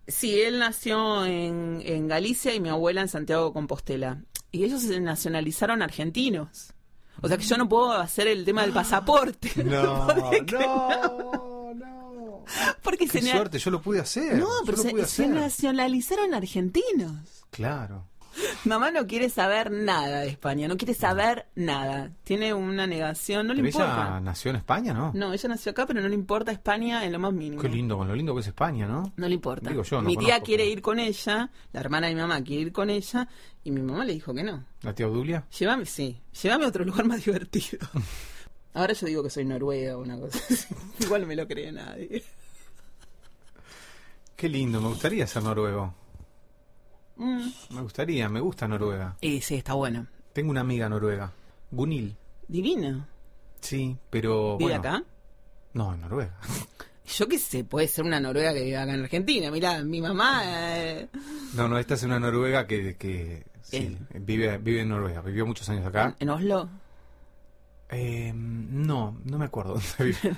Sí, él nació en, en Galicia y mi abuela en Santiago de Compostela. Y ellos se nacionalizaron argentinos. O sea que yo no puedo hacer el tema del pasaporte. No, no, no. Porque Qué se, suerte, yo lo pude hacer. no, pero se, nacionalizaron argentinos. Claro. Mamá no quiere saber nada de España, no quiere saber nada. Tiene una negación, no le Pero ella importa. nació en España, ¿no? No, ella nació acá, pero no le importa España en lo más mínimo. Qué lindo, con lo lindo que es España, ¿no? No le importa. Digo yo, no mi tía conozco, quiere pero- ir con ella, la hermana de mi mamá quiere ir con ella, y mi mamá le dijo que no. La tía Obdulia. Llévame, sí, llévame a otro lugar más divertido. Ahora yo digo que soy noruega o una cosa así. Igual no me lo cree nadie. Qué lindo, me gustaría ser noruego. Mm. Me gustaría, me gusta Noruega. Y sí, está bueno. Tengo una amiga noruega, Gunil. Divino. Sí, pero ¿Vive bueno, acá? No, en Noruega. Yo qué sé, puede ser una noruega que vive acá en Argentina. Mirá, mi mamá... eh, No, no, esta es una noruega que, que sí, vive, vive en Noruega, vivió muchos años acá. en Oslo. Eh, no, no me acuerdo dónde vive.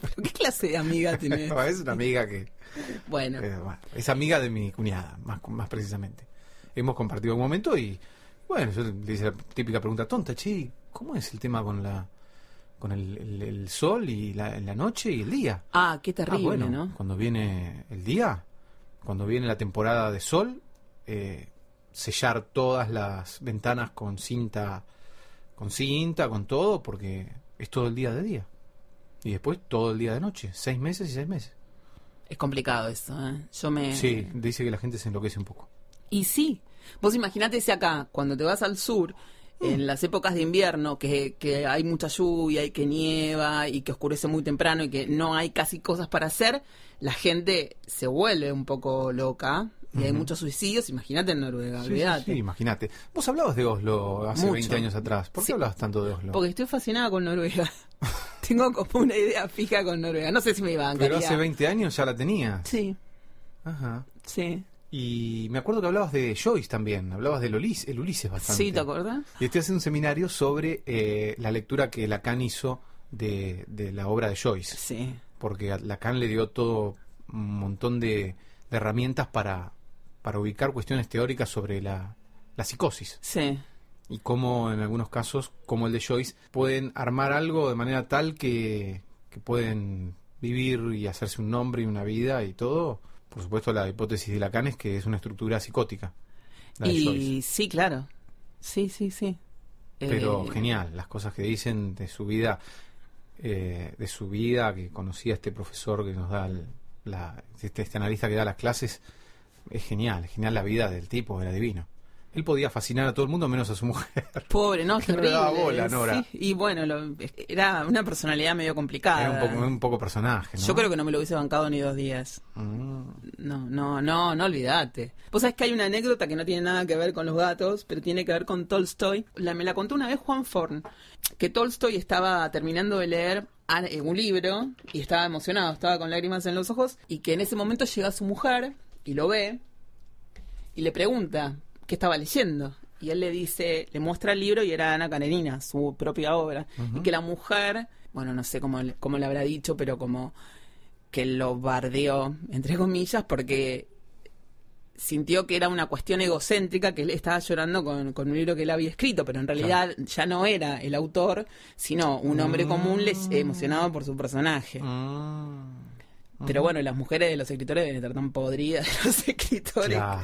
¿Pero ¿Qué clase de amiga tenés? No, es una amiga que Bueno, eh, bueno, es amiga de mi cuñada, más, más precisamente. Hemos compartido un momento y bueno, yo le hice la típica pregunta tonta, che, ¿cómo es el tema con la con el, el- el sol y la, la noche y el día? ah, qué terrible, Ah, bueno, ¿no? cuando viene el día, cuando viene la temporada de sol, eh, sellar todas las ventanas con cinta, con cinta, con todo, porque es todo el día de día. Y después todo el día de noche, seis meses y seis meses. Es complicado eso, ¿eh? Yo me... Sí, dice que la gente se enloquece un poco. Y sí, vos imaginate si acá, cuando te vas al sur, Mm. en las épocas de invierno, que, que hay mucha lluvia y que nieva y que oscurece muy temprano y que no hay casi cosas para hacer, la gente se vuelve un poco loca y hay Ujú. muchos suicidios. Imagínate en Noruega, Sí, sí, olvídate. sí, imagínate. Vos hablabas de Oslo hace Mucho. 20 años atrás. ¿Por qué Sí. hablabas tanto de Oslo? Porque estoy fascinada con Noruega. Tengo como una idea fija con Noruega. No sé si me iba a Pero hace 20 años ya la tenías. Sí, Ajá. sí. Y me acuerdo que hablabas de Joyce también. Hablabas del Ulises, el Ulises bastante. Sí, ¿te acordás? Y estoy haciendo un seminario sobre eh, la lectura que Lacan hizo de, de la obra de Joyce. Sí. Porque a Lacan le dio todo un montón de, de herramientas para, para ubicar cuestiones teóricas sobre la, la psicosis. Sí. Y cómo en algunos casos, como el de Joyce, pueden armar algo de manera tal que, que pueden vivir y hacerse un nombre y una vida y todo. Por supuesto, la hipótesis de Lacan es que es una estructura psicótica. Y sí, claro. Sí, sí, sí. pero Eh, genial las cosas que dicen de su vida eh, de su vida que conocía este profesor que nos da el- la, este, este analista que da las clases es genial genial la vida del tipo era divino él podía fascinar a todo el mundo menos a su mujer Pobre, ¿no? Que no le daba bola, Nora. Sí, Y bueno, lo- era una personalidad medio complicada. era un poco un poco personaje ¿no? Yo creo que no me lo hubiese bancado ni dos días. Mm, No, no, no, no olvidate. Vos sabés que hay una anécdota que no tiene nada que ver con los gatos, pero tiene que ver con Tolstoy. La, me la contó una vez Juan Forn, que Tolstoy estaba terminando de leer a- eh, un libro y estaba emocionado, estaba con lágrimas en los ojos, y que en ese momento llega su mujer y lo ve y le pregunta qué estaba leyendo. y él le dice, le muestra el libro y era Ana Karenina, su propia obra, y que la mujer, bueno, no sé cómo, le- cómo le habrá dicho, pero como que lo bardeó, entre comillas, porque sintió que era una cuestión egocéntrica, que él estaba llorando con, con un libro que él había escrito, pero en realidad ya no era el autor, sino un hombre común les- emocionado por su personaje. Mm, Pero bueno, las mujeres de los escritores deben estar tan podridas de los escritores. claro,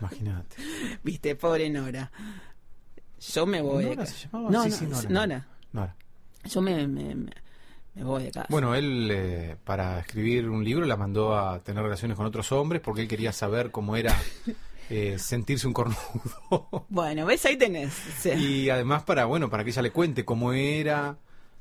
imagínate. Viste, pobre Nora. Yo me voy de ¿Nora acá. se llamaba? No, Sí, no, sí, Nora. Nora. Nora. Yo me, me, voy de acá. Bueno, él eh, para escribir un libro la mandó a tener relaciones con otros hombres porque él quería saber cómo era eh, sentirse un cornudo. Bueno, ves, ahí tenés. Y además para, bueno, para que ella le cuente cómo era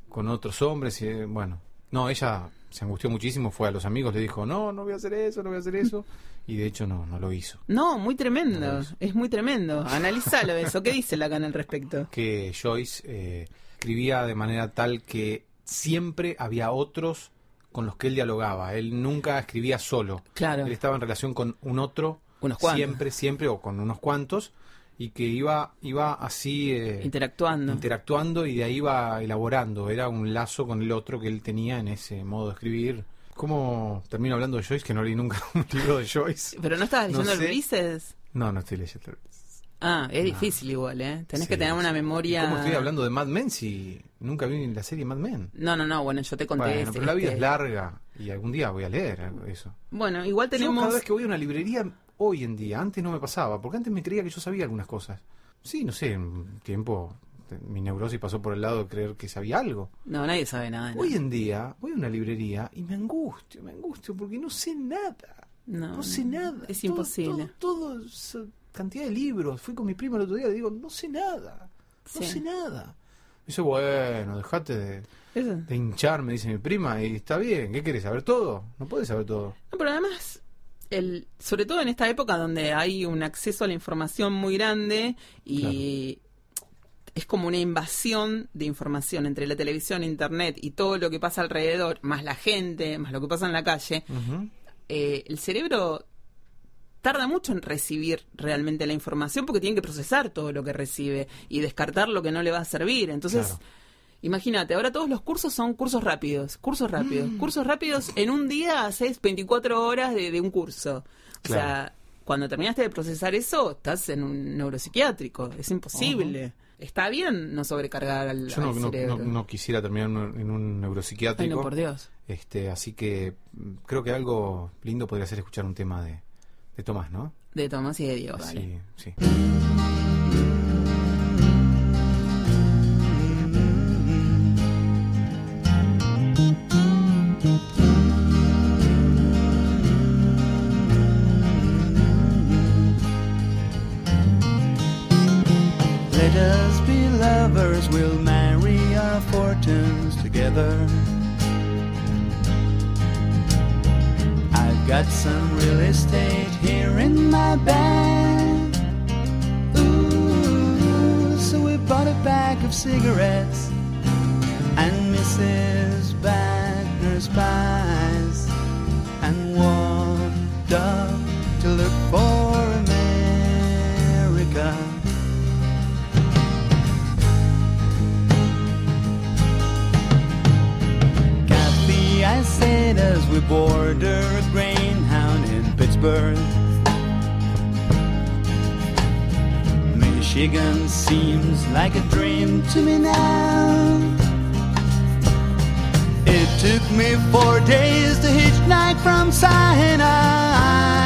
con otros hombres. Y, eh, bueno, no, ella se angustió muchísimo, fue a los amigos, le dijo, no, no voy a hacer eso, no voy a hacer eso. Y de hecho no, no lo hizo. No, muy tremendo. No, es- muy tremendo. Analízalo eso. ¿Qué dice Lacan al respecto? Que Joyce eh, escribía de manera tal que siempre había otros con los que él dialogaba. Él nunca escribía solo. Claro. Él estaba en relación con un otro Unos cuantos. siempre, siempre, o con unos cuantos, y que iba, iba así eh, Interactuando. interactuando y de ahí iba elaborando. Era un lazo con el otro que él tenía en ese modo de escribir. ¿Cómo termino hablando de Joyce? Que no leí nunca un libro de Joyce. Pero no estabas No leyendo el. Ulises. No, no estoy leyendo. Ah, es No. difícil igual, ¿eh? Tenés Sí, que tener una memoria. ¿Y ¿Cómo estoy hablando de Mad Men si nunca vi la serie Mad Men? No, no, no. Bueno, yo te conté. Bueno, este- pero la vida este- es larga y algún día voy a leer eso. Bueno, igual Yo tenemos. cada vez que voy a una librería hoy en día, antes no me pasaba, porque antes me creía que yo sabía algunas cosas. Sí, no sé, en un tiempo mi neurosis pasó por el lado de creer que sabía algo. No, nadie sabe nada. Hoy en día voy a una librería y me angustio, me angustio porque no sé nada. No, No, sé nada. Es Todo- imposible. Todo, todo cantidad de libros. Fui con mi primo el otro día y le digo, no sé nada. No Sí. sé nada. Dice, bueno, dejate de, de hinchar, me dice mi prima, y está bien, ¿qué querés? ¿Saber todo? No puedes saber todo. No, pero además, el, sobre todo en esta época donde hay un acceso a la información muy grande y es como una invasión de información entre la televisión, internet y todo lo que pasa alrededor, más la gente, más lo que pasa en la calle, eh, el cerebro tarda mucho en recibir realmente la información porque tiene que procesar todo lo que recibe y descartar lo que no le va a servir. Entonces, Claro. imagínate, ahora todos los cursos son cursos rápidos, cursos rápidos, Mm. cursos rápidos. En un día haces 24 horas de, de un curso. O sea, cuando terminaste de procesar eso, estás en un neuropsiquiátrico. Es imposible. Está bien no sobrecargar al, Yo no, al no- cerebro. no- no quisiera terminar en un, en un Ay, neuropsiquiátrico. no, por Dios. este, así que mm, creo que algo lindo podría ser escuchar un tema de, de Tomás, ¿no? De Tomás y de Dios, dale. Sí, sí. Let us be lovers, we'll marry our fortunes together. Got some real estate here in my bag. Ooh, so we bought a bag of cigarettes and Mrs. Wagner's pies and walked up to look for America. I said as we border a greyhound in Pittsburgh. Michigan seems like a dream to me now. It took me four days to hitchhike from Sinai.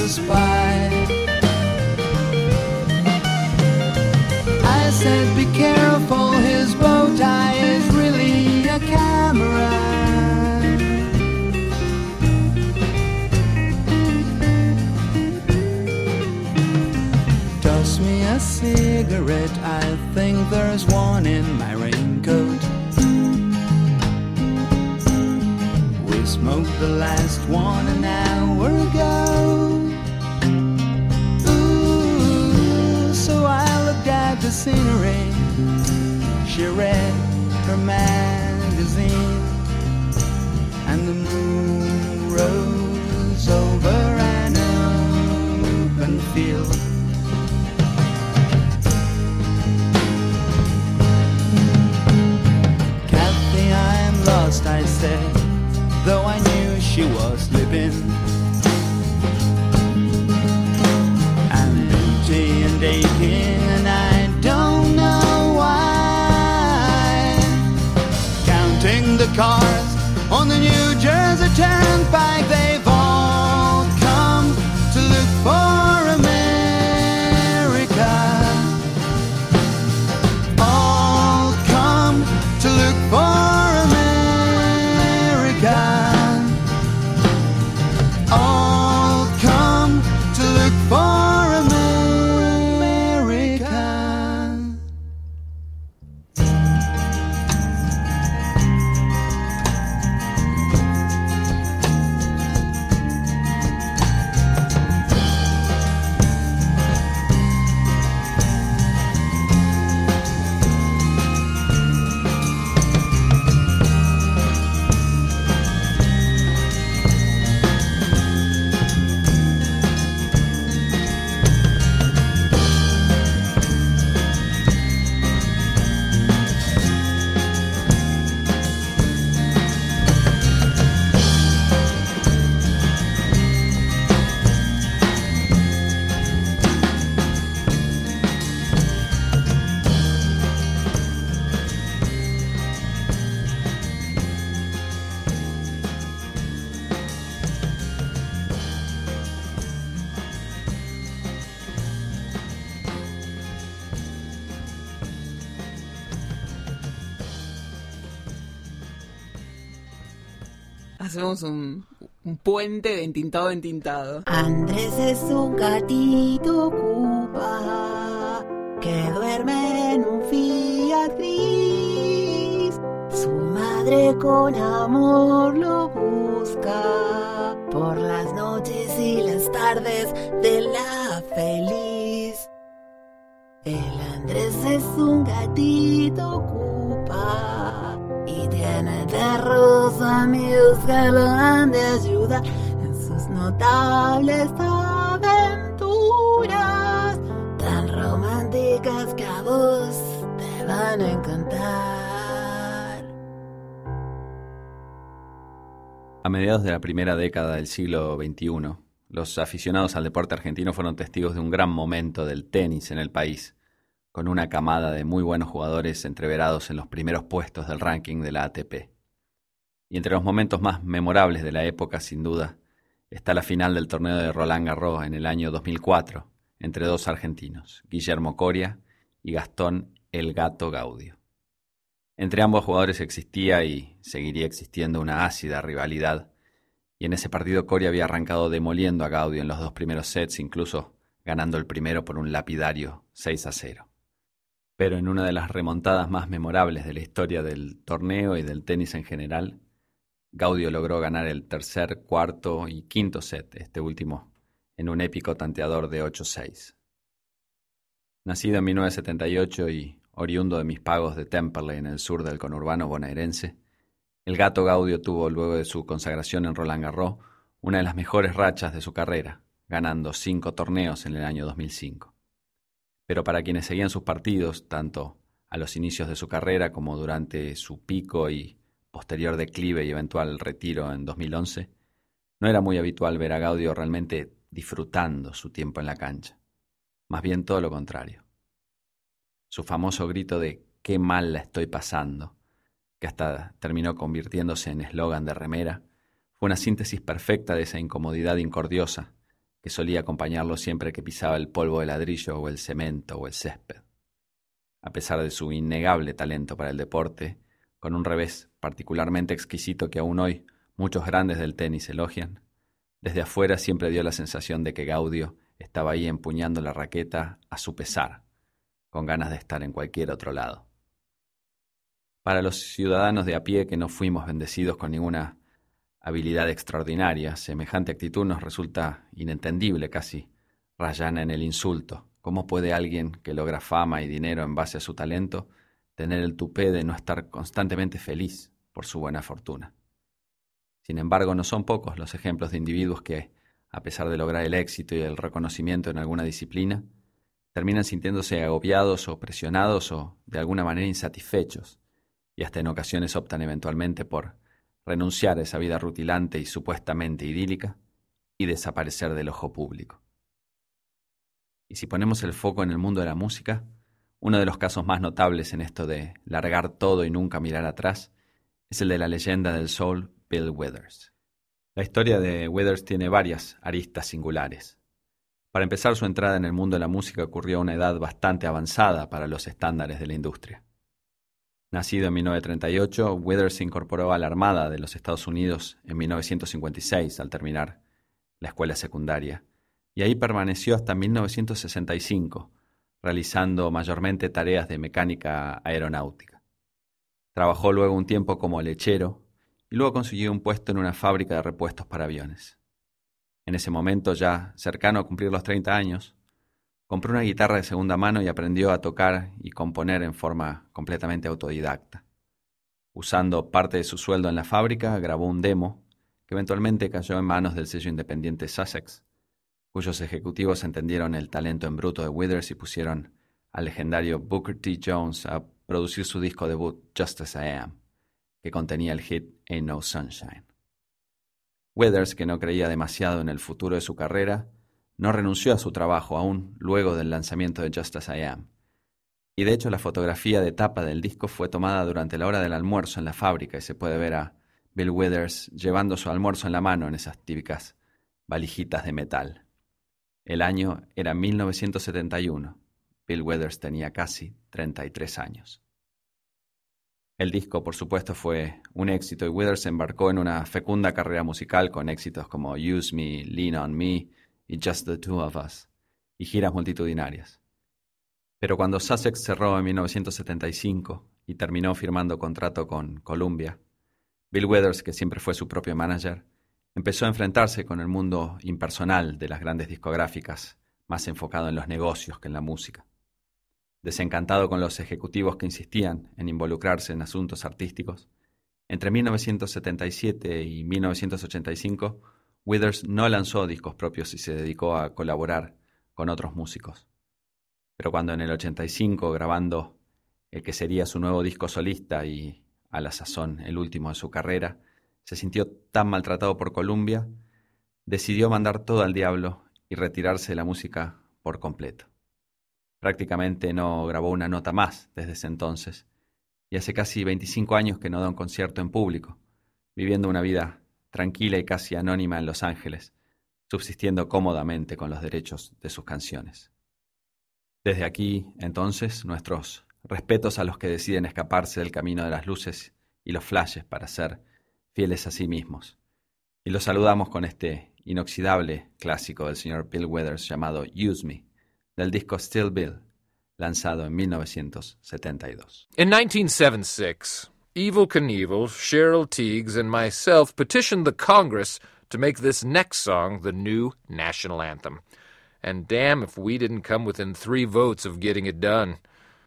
A spy. I said, be careful, his bow tie is really a camera. Toss me a cigarette, I think there's one in my raincoat. We smoked the last one an hour ago. The scenery. She read her magazine, and the moon rose over an open field. Kathy, I'm lost, I said, though I knew she was living. I'm empty and aching, puente de entintado en tintado. Andrés es un gatito ocupa que duerme en un Fiat gris. Su madre con amor lo busca por las noches y las tardes de la feliz. El Andrés es un gatito ocupa tiene perros amigos que lo han de ayudar en sus notables aventuras tan románticas que a vos te van a encantar. A mediados de la primera década del siglo XXI, los aficionados al deporte argentino fueron testigos de un gran momento del tenis en el país, con una camada de muy buenos jugadores entreverados en los primeros puestos del ranking de la ATP. Y entre los momentos más memorables de la época, sin duda, está la final del torneo de Roland Garros en el año 2004, entre dos argentinos, Guillermo Coria y Gastón El Gato Gaudio. Entre ambos jugadores existía y seguiría existiendo una ácida rivalidad, y en ese partido Coria había arrancado demoliendo a Gaudio en los dos primeros sets, incluso ganando el primero por un lapidario 6 a 0. Pero en una de las remontadas más memorables de la historia del torneo y del tenis en general, Gaudio logró ganar el tercer, cuarto y quinto set, este último, en un épico tanteador de 8-6. Nacido en 1978 y oriundo de mis pagos de Temperley en el sur del conurbano bonaerense, el gato Gaudio tuvo, luego de su consagración en Roland Garros, una de las mejores rachas de su carrera, ganando cinco torneos en el año 2005. Pero para quienes seguían sus partidos, tanto a los inicios de su carrera como durante su pico y posterior declive y eventual retiro en 2011, no era muy habitual ver a Gaudio realmente disfrutando su tiempo en la cancha. Más bien todo lo contrario. Su famoso grito de qué mal la estoy pasando, que hasta terminó convirtiéndose en eslogan de remera, fue una síntesis perfecta de esa incomodidad incordiosa que solía acompañarlo siempre que pisaba el polvo de ladrillo o el cemento o el césped. A pesar de su innegable talento para el deporte, con un revés particularmente exquisito que aún hoy muchos grandes del tenis elogian, desde afuera siempre dio la sensación de que Gaudio estaba ahí empuñando la raqueta a su pesar, con ganas de estar en cualquier otro lado. Para los ciudadanos de a pie que no fuimos bendecidos con ninguna habilidad extraordinaria. Semejante actitud nos resulta inentendible, casi rayana en el insulto. ¿Cómo puede alguien que logra fama y dinero en base a su talento tener el tupé de no estar constantemente feliz por su buena fortuna? Sin embargo, no son pocos los ejemplos de individuos que, a pesar de lograr el éxito y el reconocimiento en alguna disciplina, terminan sintiéndose agobiados o presionados o de alguna manera insatisfechos, y hasta en ocasiones optan eventualmente por renunciar a esa vida rutilante y supuestamente idílica y desaparecer del ojo público. Y si ponemos el foco en el mundo de la música, uno de los casos más notables en esto de largar todo y nunca mirar atrás es el de la leyenda del soul Bill Withers. La historia de Withers tiene varias aristas singulares. Para empezar, su entrada en el mundo de la música ocurrió a una edad bastante avanzada para los estándares de la industria. Nacido en 1938, Withers se incorporó a la Armada de los Estados Unidos en 1956 al terminar la escuela secundaria, y ahí permaneció hasta 1965, realizando mayormente tareas de mecánica aeronáutica. Trabajó luego un tiempo como lechero y luego consiguió un puesto en una fábrica de repuestos para aviones. En ese momento, ya cercano a cumplir los 30 años, Compró una guitarra de segunda mano y aprendió a tocar y componer en forma completamente autodidacta. Usando parte de su sueldo en la fábrica, grabó un demo que eventualmente cayó en manos del sello independiente Sussex, cuyos ejecutivos entendieron el talento en bruto de Withers y pusieron al legendario Booker T. Jones a producir su disco debut Just As I Am, que contenía el hit Ain't No Sunshine. Withers, que no creía demasiado en el futuro de su carrera, no renunció a su trabajo aún luego del lanzamiento de Just As I Am. Y de hecho la fotografía de tapa del disco fue tomada durante la hora del almuerzo en la fábrica y se puede ver a Bill Withers llevando su almuerzo en la mano en esas típicas valijitas de metal. El año era 1971. Bill Withers tenía casi 33 años. El disco, por supuesto, fue un éxito y Withers embarcó en una fecunda carrera musical con éxitos como Use Me, Lean on Me y Just the Two of Us, y giras multitudinarias. Pero cuando Sussex cerró en 1975 y terminó firmando contrato con Columbia, Bill Withers, que siempre fue su propio manager, empezó a enfrentarse con el mundo impersonal de las grandes discográficas, más enfocado en los negocios que en la música. Desencantado con los ejecutivos que insistían en involucrarse en asuntos artísticos, entre 1977 y 1985 Withers no lanzó discos propios y se dedicó a colaborar con otros músicos. Pero cuando en el 85, grabando el que sería su nuevo disco solista y a la sazón el último de su carrera, se sintió tan maltratado por Columbia, decidió mandar todo al diablo y retirarse de la música por completo. Prácticamente no grabó una nota más desde ese entonces, y hace casi 25 años que no da un concierto en público, viviendo una vida tranquila y casi anónima en Los Ángeles, subsistiendo cómodamente con los derechos de sus canciones. Desde aquí, entonces, nuestros respetos a los que deciden escaparse del camino de las luces y los flashes para ser fieles a sí mismos. Y los saludamos con este inoxidable clásico del señor Bill Weathers llamado Use Me, del disco Still Bill, lanzado en 1972. In 1976, Evil Knievel, Cheryl Teagues, and myself petitioned the Congress to make this next song the new national anthem. And damn if we didn't come within three votes of getting it done.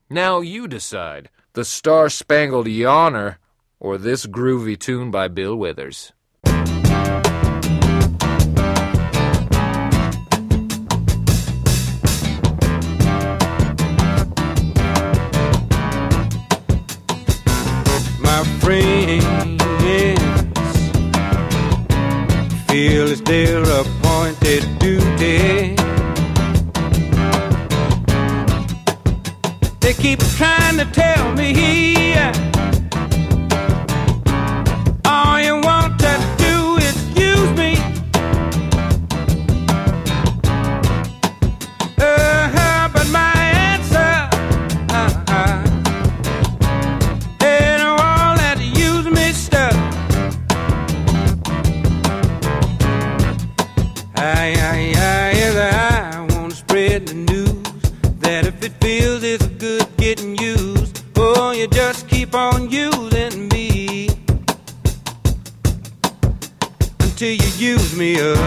Now you decide the Star Spangled Yawner or this groovy tune by Bill Withers. Feel it's their appointed duty. They keep trying to tell me all use me up.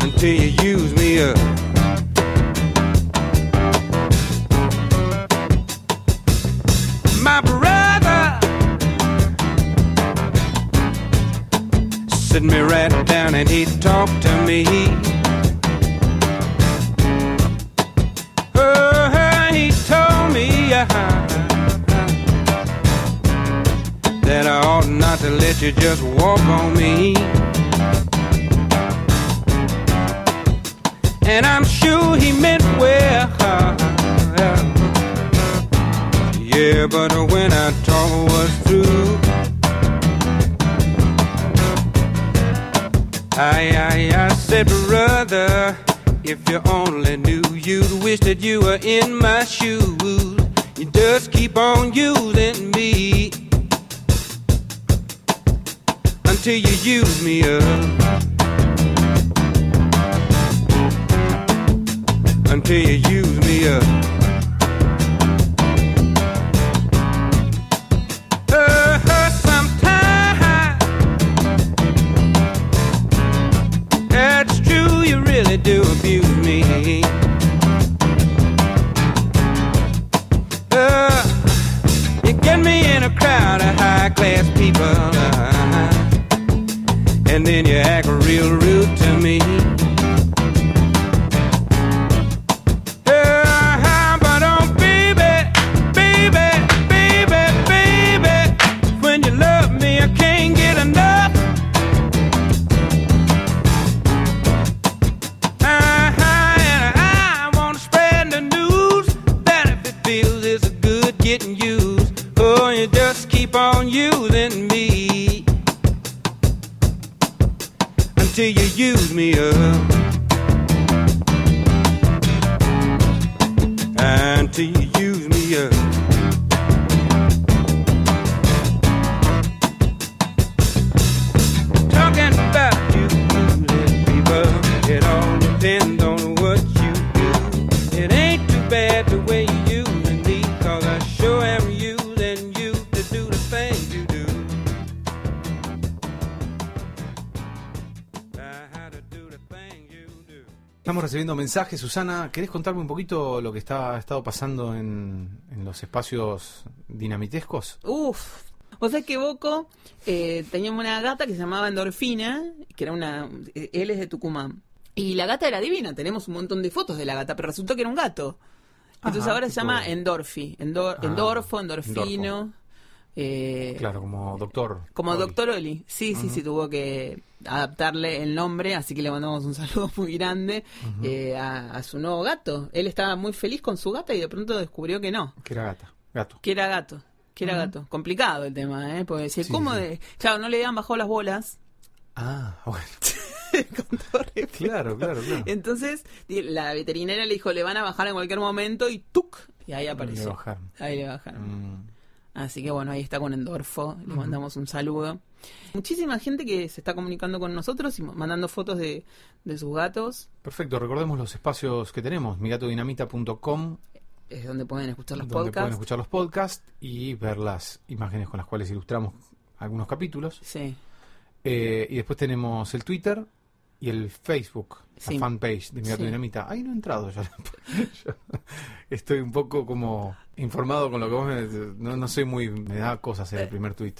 Until you use me up. My brother sit me right down and he talked to me. You just walk on me. And I'm sure he meant well. Yeah, but when I talk was through, I, I, I said, brother, if you only knew, you'd wish that you were in my shoes. You just keep on using me until you use me up. Until you use me up. Recibiendo mensajes. Susana, ¿querés contarme un poquito lo que está, ha estado pasando en, en los espacios dinamitescos? Uf. Vos sabés que Boco eh, teníamos una gata que se llamaba Endorfina, que era una. eh, Él es de Tucumán. Y la gata era divina, tenemos un montón de fotos de la gata, pero resultó que era un gato. Entonces Ajá, ahora se llama Endorfi, Endor- Ah, Endorfo, Endorfino. Endorfo. Eh, Claro, como doctor. Como Oli. Doctor Oli. Sí, sí, sí, tuvo que adaptarle el nombre, así que le mandamos un saludo muy grande eh, a, a su nuevo gato. Él estaba muy feliz con su gata y de pronto descubrió que no, Que era gata. Gato. que era gato. Que era gato. Complicado el tema, ¿eh? Porque decía, Sí, ¿cómo sí. de.? Claro, no le habían bajado las bolas. Ah, bueno. Con todo. Claro, claro, claro. Entonces, la veterinaria le dijo, le van a bajar en cualquier momento y ¡tuc! Y ahí apareció. Le bajaron. Ahí le bajaron. Mm. Así que bueno, ahí está con Endorfo, le mandamos un saludo. Muchísima gente que se está comunicando con nosotros y mandando fotos de, de sus gatos, Perfecto, recordemos los espacios que tenemos, migatodinamita.com, es donde pueden escuchar los donde pueden podcasts. escuchar los podcasts y ver las imágenes con las cuales ilustramos algunos capítulos. Sí, Eh, y después tenemos el Twitter y el Facebook, Sí. la fanpage de Mi Sí. Dinamita. Ahí no he entrado yo. Yo Estoy un poco como informado con lo que vos me... No, no soy muy... Me da cosas hacer el Eh, primer tweet.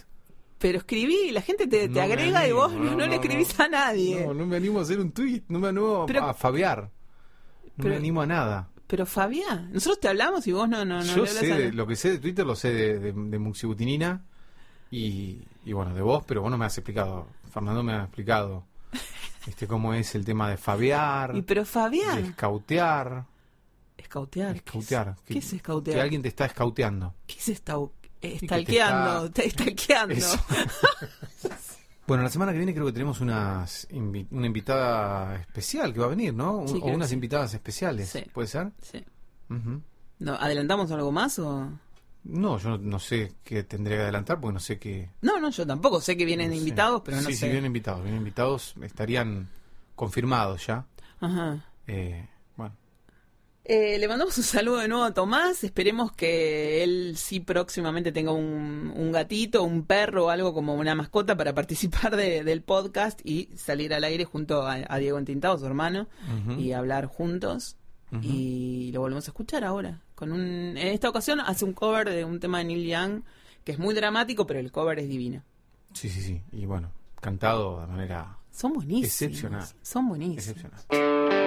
pero escribí la gente te, te No agrega y vos no, no le escribís a nadie. No, no me animo a hacer un tweet, no me animo a- Pero- a fabiar. No pero- me animo a nada. Pero Fabián, nosotros te hablamos y vos no, no, no Yo le sé, a de- lo que sé de Twitter lo sé de, de, de Muxibutinina y, y bueno, de vos, pero vos no me has explicado. Fernando me ha explicado este, cómo es el tema de fabiar, Y pero de Fabián, escautear. escautear. ¿qué Escautear. ¿Qué es escautear? Que alguien te está escauteando. ¿Qué es que te estalqueando? está- Te estalqueando. Bueno, la semana que viene creo que tenemos unas invi- una invitada especial que va a venir, ¿no? Sí, o unas sí. invitadas especiales, Sí. ¿puede ser? Sí. Ujú. No, ¿Adelantamos algo más o...? No, yo no, no sé qué tendría que adelantar porque no sé qué... No, no, yo tampoco. Sé que vienen no sé. invitados, pero no sí, sé. Sí, vienen invitados. Vienen invitados, estarían confirmados ya. Ajá. Eh, bueno, Eh, le mandamos un saludo de nuevo a Tomás. Esperemos que él sí próximamente tenga un, un gatito, un perro o algo como una mascota para participar de- del podcast y salir al aire junto a, a Diego Entintado, su hermano, y hablar juntos. Y lo volvemos a escuchar ahora. Con un, en esta ocasión hace un cover de un tema de Neil Young que es muy dramático, pero el cover es divino. Sí, sí, sí. Y bueno, cantado de manera Son buenísimos. Excepcional. Son buenísimos. excepcional.